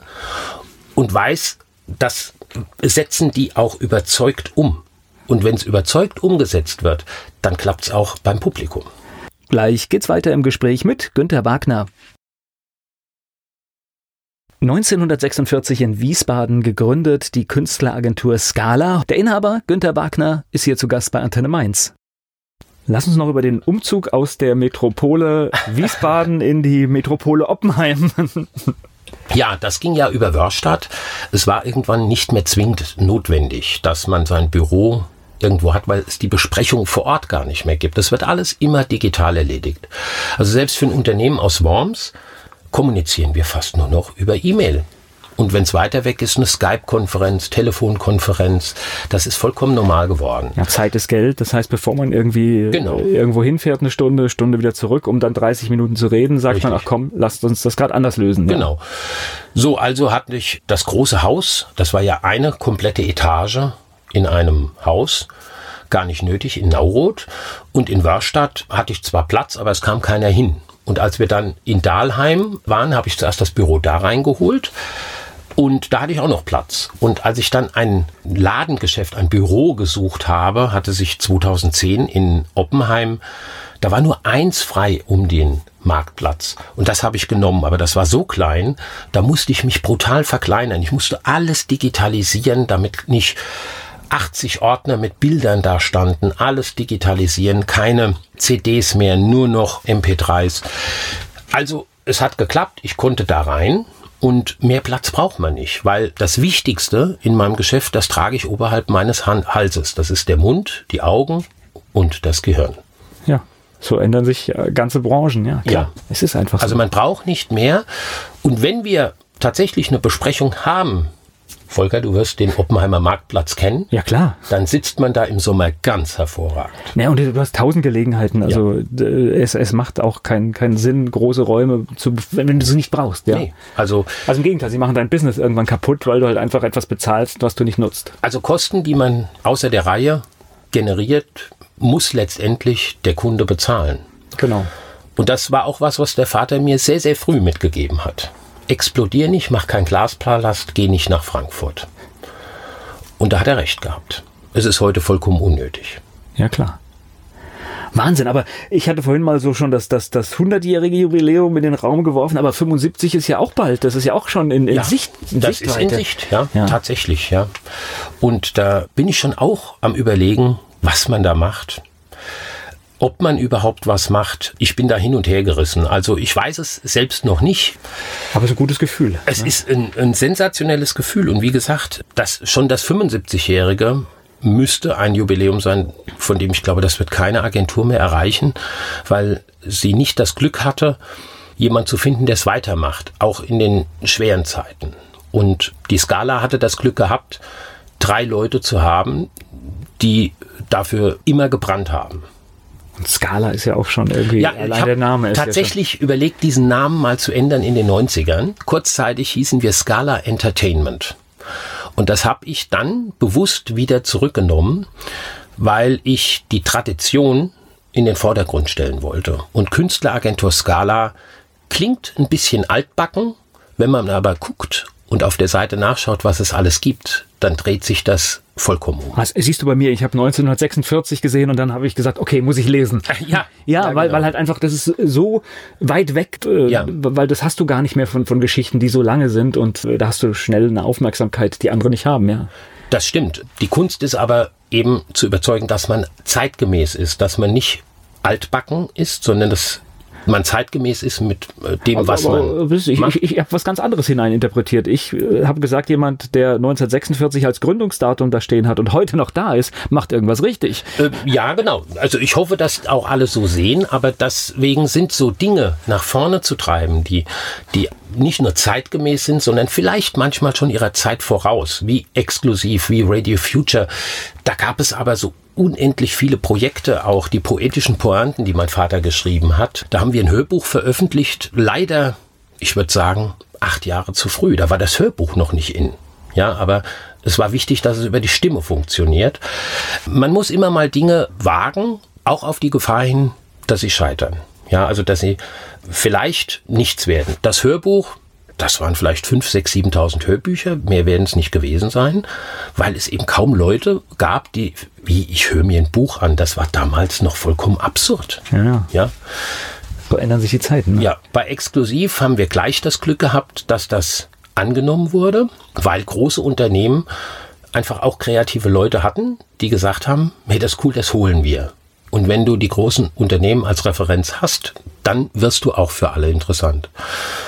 und weiß, das setzen die auch überzeugt um. Und wenn es überzeugt umgesetzt wird, dann klappt es auch beim Publikum. Gleich geht's weiter im Gespräch mit Günter Wagner. 1946 in Wiesbaden gegründet die Künstleragentur Scala. Der Inhaber Günter Wagner ist hier zu Gast bei Antenne Mainz. Lass uns noch über den Umzug aus der Metropole Wiesbaden in die Metropole Oppenheim Ja, das ging ja über Wörstadt. Es war irgendwann nicht mehr zwingend notwendig, dass man sein Büro irgendwo hat, weil es die Besprechung vor Ort gar nicht mehr gibt. Das wird alles immer digital erledigt. Also selbst für ein Unternehmen aus Worms kommunizieren wir fast nur noch über E-Mail. Und wenn es weiter weg ist, eine Skype-Konferenz, Telefonkonferenz, das ist vollkommen normal geworden. Ja, Zeit ist Geld. Das heißt, bevor man irgendwie genau. irgendwo hinfährt, eine Stunde, Stunde wieder zurück, um dann 30 Minuten zu reden, sagt Richtig. man, ach komm, lasst uns das gerade anders lösen. Genau. Ja. So, also hatte ich das große Haus, das war ja eine komplette Etage in einem Haus, gar nicht nötig, in Nauroth. Und in Wörstadt hatte ich zwar Platz, aber es kam keiner hin. Und als wir dann in Dahlheim waren, habe ich zuerst das Büro da reingeholt. Und da hatte ich auch noch Platz. Und als ich dann ein Ladengeschäft, ein Büro gesucht habe, hatte sich 2010 in Oppenheim, da war nur eins frei um den Marktplatz. Und das habe ich genommen, aber das war so klein, da musste ich mich brutal verkleinern. Ich musste alles digitalisieren, damit nicht 80 Ordner mit Bildern da standen, alles digitalisieren, keine CDs mehr, nur noch MP3s. Also es hat geklappt, ich konnte da rein und mehr Platz braucht man nicht, weil das Wichtigste in meinem Geschäft, das trage ich oberhalb meines Halses. Das ist der Mund, die Augen und das Gehirn. Ja. So ändern sich äh, ganze Branchen, ja. Klar. Ja. Es ist einfach also so. Also man braucht nicht mehr. Und wenn wir tatsächlich eine Besprechung haben Volker, du wirst den Oppenheimer Marktplatz kennen. Ja, klar. Dann sitzt man da im Sommer ganz hervorragend. Ja, und du hast tausend Gelegenheiten. Also ja. es, es macht auch keinen keinen Sinn, große Räume zu, wenn du sie nicht brauchst. Ja. Nee, also, also im Gegenteil, sie machen dein Business irgendwann kaputt, weil du halt einfach etwas bezahlst, was du nicht nutzt. Also Kosten, die man außer der Reihe generiert, muss letztendlich der Kunde bezahlen. Genau. Und das war auch was, was der Vater mir sehr, sehr früh mitgegeben hat explodier nicht, mach kein Glaspalast, geh nicht nach Frankfurt. Und da hat er recht gehabt. Es ist heute vollkommen unnötig. Ja, klar. Wahnsinn, aber ich hatte vorhin mal so schon das, das, das 100-jährige Jubiläum in den Raum geworfen, aber 75 ist ja auch bald, das ist ja auch schon in, in ja, Sicht. In das Sichtweite. ist in Sicht, ja, ja, tatsächlich, ja. Und da bin ich schon auch am überlegen, was man da macht. Ob man überhaupt was macht, ich bin da hin und her gerissen. Also ich weiß es selbst noch nicht. Aber es ist ein gutes Gefühl. Es ne? ist ein, ein sensationelles Gefühl. Und wie gesagt, das, schon das 75-Jährige müsste ein Jubiläum sein, von dem ich glaube, das wird keine Agentur mehr erreichen, weil sie nicht das Glück hatte, jemand zu finden, der es weitermacht, auch in den schweren Zeiten. Und die Skala hatte das Glück gehabt, drei Leute zu haben, die dafür immer gebrannt haben. Und Scala ist ja auch schon irgendwie ja, allein der Name. Ist tatsächlich ja überlegt, diesen Namen mal zu ändern in den 90ern. Kurzzeitig hießen wir Scala Entertainment. Und das habe ich dann bewusst wieder zurückgenommen, weil ich die Tradition in den Vordergrund stellen wollte. Und Künstleragentur Scala klingt ein bisschen altbacken, wenn man aber guckt und auf der Seite nachschaut, was es alles gibt, dann dreht sich das vollkommen um. Was siehst du bei mir? Ich habe 1946 gesehen und dann habe ich gesagt, okay, muss ich lesen. Ja, ja, ja weil, genau. weil halt einfach das ist so weit weg, äh, ja. weil das hast du gar nicht mehr von, von Geschichten, die so lange sind und äh, da hast du schnell eine Aufmerksamkeit, die andere nicht haben, ja. Das stimmt. Die Kunst ist aber eben zu überzeugen, dass man zeitgemäß ist, dass man nicht altbacken ist, sondern das man zeitgemäß ist mit äh, dem, aber, was aber, man. Ich, ich, ich habe was ganz anderes hineininterpretiert. Ich äh, habe gesagt, jemand, der 1946 als Gründungsdatum da stehen hat und heute noch da ist, macht irgendwas richtig. Äh, ja, genau. Also ich hoffe, dass auch alle so sehen, aber deswegen sind so Dinge nach vorne zu treiben, die, die nicht nur zeitgemäß sind, sondern vielleicht manchmal schon ihrer Zeit voraus, wie exklusiv, wie Radio Future. Da gab es aber so unendlich viele Projekte, auch die poetischen Pointen, die mein Vater geschrieben hat. Da haben wir ein Hörbuch veröffentlicht, leider, ich würde sagen, acht Jahre zu früh. Da war das Hörbuch noch nicht in. Ja, aber es war wichtig, dass es über die Stimme funktioniert. Man muss immer mal Dinge wagen, auch auf die Gefahr hin, dass sie scheitern. Ja, also dass sie vielleicht nichts werden. Das Hörbuch, das waren vielleicht 5, 6, 7.000 Hörbücher, mehr werden es nicht gewesen sein, weil es eben kaum Leute gab, die, wie ich höre mir ein Buch an, das war damals noch vollkommen absurd. Ja. ja? So ändern sich die Zeiten. Ne? Ja, bei Exklusiv haben wir gleich das Glück gehabt, dass das angenommen wurde, weil große Unternehmen einfach auch kreative Leute hatten, die gesagt haben, hey, das ist cool, das holen wir. Und wenn du die großen Unternehmen als Referenz hast, dann wirst du auch für alle interessant.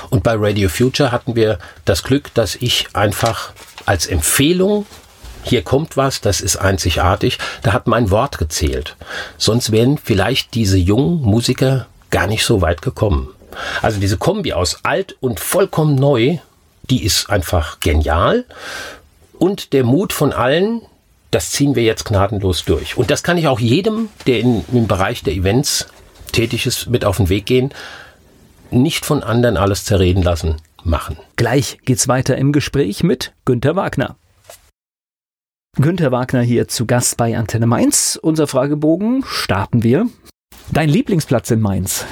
Und bei Radio Future hatten wir das Glück, dass ich einfach als Empfehlung hier kommt was, das ist einzigartig. Da hat mein Wort gezählt. Sonst wären vielleicht diese jungen Musiker gar nicht so weit gekommen. Also diese Kombi aus alt und vollkommen neu, die ist einfach genial. Und der Mut von allen, das ziehen wir jetzt gnadenlos durch. Und das kann ich auch jedem, der in, im Bereich der Events tätig ist, mit auf den Weg gehen. Nicht von anderen alles zerreden lassen, machen. Gleich geht's weiter im Gespräch mit Günter Wagner. Günter Wagner hier zu Gast bei Antenne Mainz. Unser Fragebogen starten wir. Dein Lieblingsplatz in Mainz?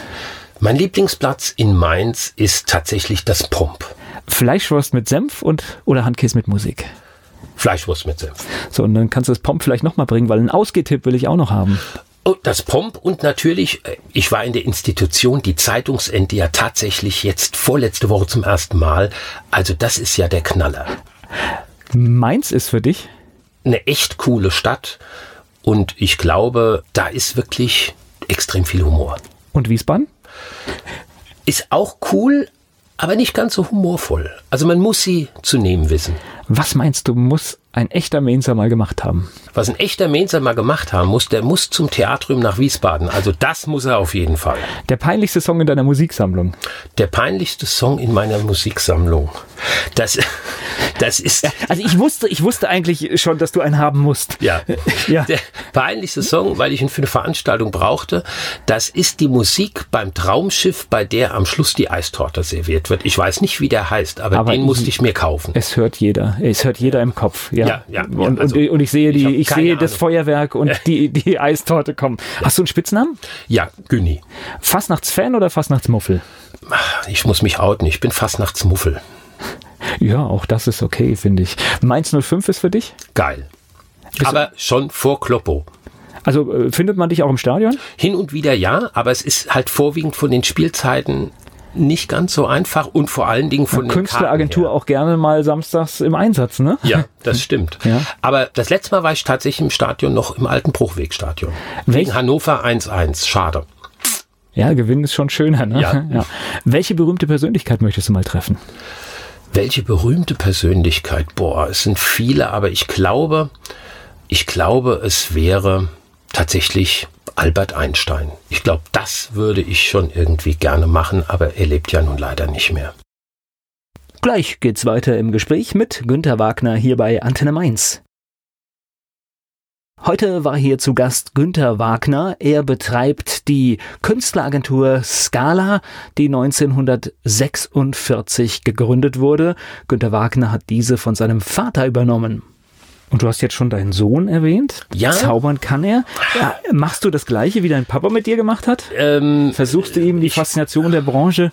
Mein Lieblingsplatz in Mainz ist tatsächlich das Pomp. Fleischwurst mit Senf und oder Handkäse mit Musik? Fleischwurst mit Senf. So, und dann kannst du das Pomp vielleicht nochmal bringen, weil einen Ausgehtipp will ich auch noch haben. Oh, das Pomp und natürlich, äh, ich war in der Institution, die Zeitungsende ja tatsächlich jetzt vorletzte Woche zum ersten Mal. Also das ist ja der Knaller. Mainz ist für dich? Eine echt coole Stadt und ich glaube, da ist wirklich extrem viel Humor. Und Wiesbaden? Ist auch cool, aber nicht ganz so humorvoll. Also man muss sie zu nehmen wissen. Was meinst du, muss ein echter Mainzer mal gemacht haben? Was ein echter Mainzer mal gemacht haben muss, der muss zum Theatrium nach Wiesbaden. Also das muss er auf jeden Fall. Der peinlichste Song in deiner Musiksammlung? Der peinlichste Song in meiner Musiksammlung. Das, das ist. Ja, also ich wusste, ich wusste eigentlich schon, dass du einen haben musst. Ja. ja. Der peinlichste Song, weil ich ihn für eine Veranstaltung brauchte, das ist die Musik beim Traumschiff, bei der am Schluss die Eistorte serviert wird. Ich weiß nicht, wie der heißt, aber, aber den musste ich mir kaufen. Es hört jeder. Es hört jeder im Kopf. Ja. Ja, ja, und, also, und, und, ich sehe die, ich, ich sehe das Feuerwerk und die, die Eistorte kommen. Hast du einen Spitznamen? Ja, Günni. Fastnachtsfan oder Fastnachtsmuffel? Ich muss mich outen. Ich bin Fastnachtsmuffel. Ja, auch das ist okay, finde ich. Mainz 05 ist für dich? Geil. Bist aber schon vor Kloppo. Also äh, findet man dich auch im Stadion? Hin und wieder ja, aber es ist halt vorwiegend von den Spielzeiten nicht ganz so einfach und vor allen Dingen von ja, Künstleragentur auch gerne mal samstags im Einsatz, ne? Ja, das stimmt. Ja. Aber das letzte Mal war ich tatsächlich im Stadion noch im alten Bruchwegstadion. Wegen Hannover 1-1. Schade. Ja, Gewinn ist schon schöner, ne? Ja. ja. Welche berühmte Persönlichkeit möchtest du mal treffen? Welche berühmte Persönlichkeit? Boah, es sind viele, aber ich glaube, ich glaube, es wäre tatsächlich Albert Einstein. Ich glaube, das würde ich schon irgendwie gerne machen, aber er lebt ja nun leider nicht mehr. Gleich geht's weiter im Gespräch mit Günter Wagner hier bei Antenne Mainz. Heute war hier zu Gast Günther Wagner. Er betreibt die Künstleragentur Scala, die 1946 gegründet wurde. Günther Wagner hat diese von seinem Vater übernommen. Und du hast jetzt schon deinen Sohn erwähnt. Ja. Zaubern kann er. Ja, machst du das Gleiche, wie dein Papa mit dir gemacht hat? Ähm, Versuchst du ihm die Faszination der Branche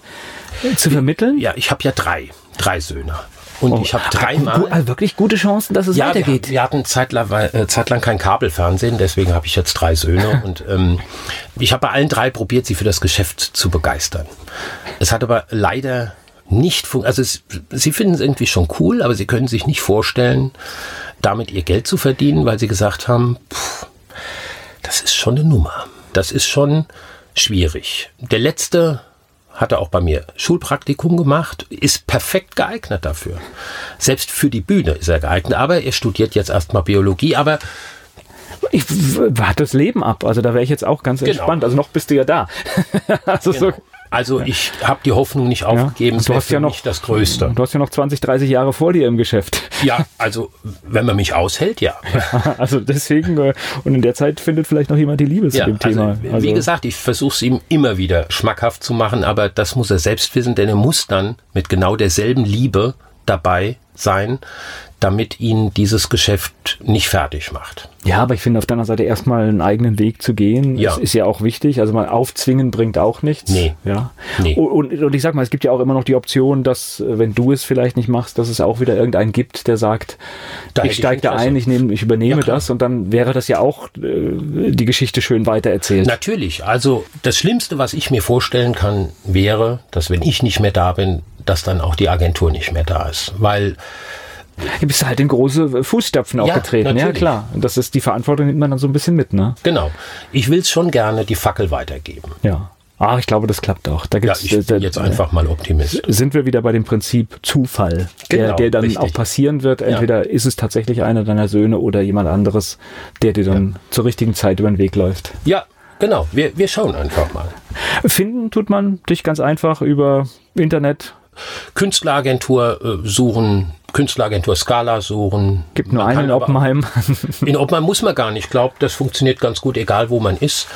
zu vermitteln? Ja, ich habe ja drei, drei Söhne. Und Oh, ich habe gu- dreimal. also wirklich gute Chancen, dass es Ja, wir, weitergeht. wir hatten zeitlang, äh, zeitlang kein Kabelfernsehen, deswegen habe ich jetzt drei Söhne und ähm, ich habe bei allen drei probiert, sie für das Geschäft zu begeistern. Es hat aber leider nicht funktioniert. Also es, sie finden es irgendwie schon cool, aber sie können sich nicht vorstellen, damit ihr Geld zu verdienen, weil sie gesagt haben, pff, das ist schon eine Nummer. Das ist schon schwierig. Der letzte hatte auch bei mir Schulpraktikum gemacht, ist perfekt geeignet dafür. Selbst für die Bühne ist er geeignet, aber er studiert jetzt erstmal Biologie, aber Ich warte das Leben ab. Also da wäre ich jetzt auch ganz Genau. entspannt. Also noch bist du ja da. also so, also ich habe die Hoffnung nicht aufgegeben, es du hast ja noch- das Größte. du hast ja noch 20, 30 Jahre vor dir im Geschäft. Ja, also wenn man mich aushält, ja. Also deswegen, äh, und in der Zeit findet vielleicht noch jemand die Liebe zu Ja, dem Thema. also, Also, wie gesagt, ich versuche es ihm immer wieder schmackhaft zu machen, aber das muss er selbst wissen, denn er muss dann mit genau derselben Liebe dabei sein, damit ihn dieses Geschäft nicht fertig macht. ja, aber ich finde auf deiner Seite erstmal einen eigenen Weg zu gehen, Ja. ist, ja auch wichtig. Also mal aufzwingen bringt auch nichts. Nee. Ja. Nee. Und, und, ich sag mal, es gibt ja auch immer noch die Option, dass, äh, wenn du es vielleicht nicht machst, dass es auch wieder irgendeinen gibt, der sagt, Da ich steige da ein, ich, nehme, ich übernehme Ja, das und dann wäre das ja auch äh, die Geschichte schön weitererzählt. Natürlich, also das Schlimmste, was ich mir vorstellen kann, wäre, dass wenn ich nicht mehr da bin, dass dann auch die Agentur nicht mehr da ist. Weil Du bist halt in große Fußstapfen auch Ja, getreten. Ja, natürlich. klar. Und das ist die Verantwortung nimmt man dann so ein bisschen mit, ne? Genau. Ich will schon gerne die Fackel weitergeben. Ja. Ah, ich glaube, das klappt auch. Da Ja, gibt's, ich äh, bin da- jetzt einfach mal Optimist. sind wir wieder bei dem Prinzip Zufall, der, Genau, der dann richtig. auch passieren wird. Entweder ist es tatsächlich einer deiner Söhne oder jemand anderes, der dir dann zur richtigen Zeit über den Weg läuft. Ja, genau. Wir, wir schauen einfach mal. Finden tut man dich ganz einfach über Internet. Künstleragentur äh, suchen, Künstleragentur Scala suchen. Gibt nur Man einen in Oppenheim. In Oppenheim muss man gar nicht. Ich glaube, das funktioniert ganz gut, egal wo man ist.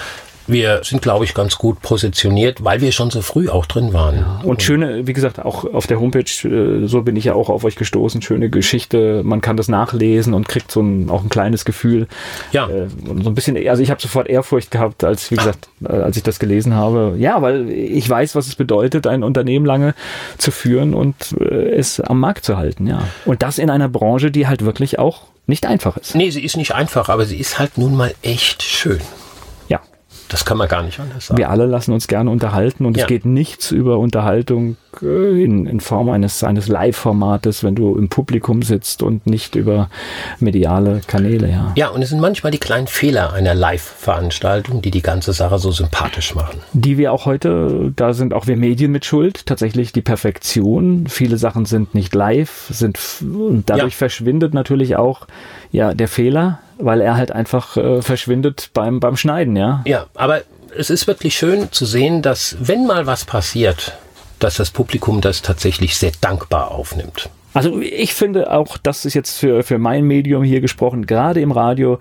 Wir sind, glaube ich, ganz gut positioniert, weil wir schon so früh auch drin waren. Und schöne, wie gesagt, auch auf der Homepage, äh, so bin ich ja auch auf euch gestoßen, schöne Geschichte. Man kann das nachlesen und kriegt so ein, auch ein kleines Gefühl. Ja. Äh, und so ein bisschen, also ich habe sofort Ehrfurcht gehabt, als, wie gesagt, äh, als ich das gelesen habe. Ja, weil ich weiß, was es bedeutet, ein Unternehmen lange zu führen und es am Markt zu halten, ja. Und das in einer Branche, die halt wirklich auch nicht einfach ist. Nee, sie ist nicht einfach, aber sie ist halt nun mal echt schön. Das kann man gar nicht anders sagen. Wir alle lassen uns gerne unterhalten und Ja. es geht nichts über Unterhaltung äh, in, in Form eines, eines Live-Formates, wenn du im Publikum sitzt und nicht über mediale Kanäle, ja. Ja, und es sind manchmal die kleinen Fehler einer Live-Veranstaltung, die die ganze Sache so sympathisch machen. Die wir auch heute, da sind auch wir Medien mit Schuld, tatsächlich die Perfektion. Viele Sachen sind nicht live, sind und dadurch Ja. verschwindet natürlich auch ja der Fehler, weil er halt einfach äh, verschwindet beim beim Schneiden, ja. Ja, aber es ist wirklich schön zu sehen, dass wenn mal was passiert, dass das Publikum das tatsächlich sehr dankbar aufnimmt. Also ich finde auch, das ist jetzt für, für mein Medium hier gesprochen, gerade im Radio,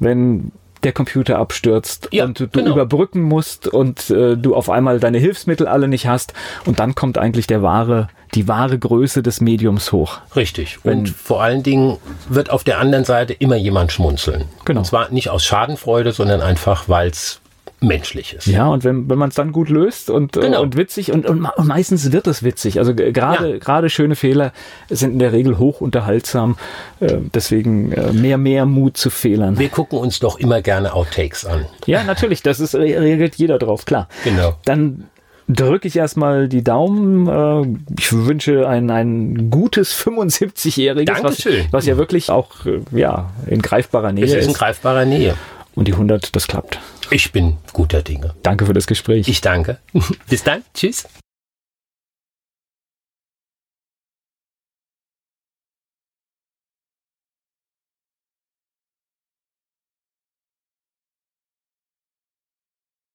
wenn der Computer abstürzt Ja, und du, du genau. überbrücken musst und äh, du auf einmal deine Hilfsmittel alle nicht hast und dann kommt eigentlich der wahre, die wahre Größe des Mediums hoch. Richtig. Wenn- und vor allen Dingen wird auf der anderen Seite immer jemand schmunzeln. Genau. Und zwar nicht aus Schadenfreude, sondern einfach, weil es menschlich ist. Ja, und wenn, wenn man es dann gut löst und, äh, Genau. und witzig und, und, und meistens wird es witzig. Also gerade Ja. gerade schöne Fehler sind in der Regel hoch unterhaltsam. Äh, deswegen äh, mehr, mehr Mut zu Fehlern. Wir gucken uns doch immer gerne Outtakes an. Ja, natürlich, das ist re- reagiert jeder drauf, klar. Genau. Dann drücke ich erstmal die Daumen. Äh, ich wünsche ein, ein gutes 75-Jähriges, was, was ja wirklich auch äh, ja, in greifbarer Nähe es ist. ist in greifbarer Nähe. Und die 100, das klappt. Ich bin guter Dinge. Danke für das Gespräch. Ich danke. Bis dann. Tschüss.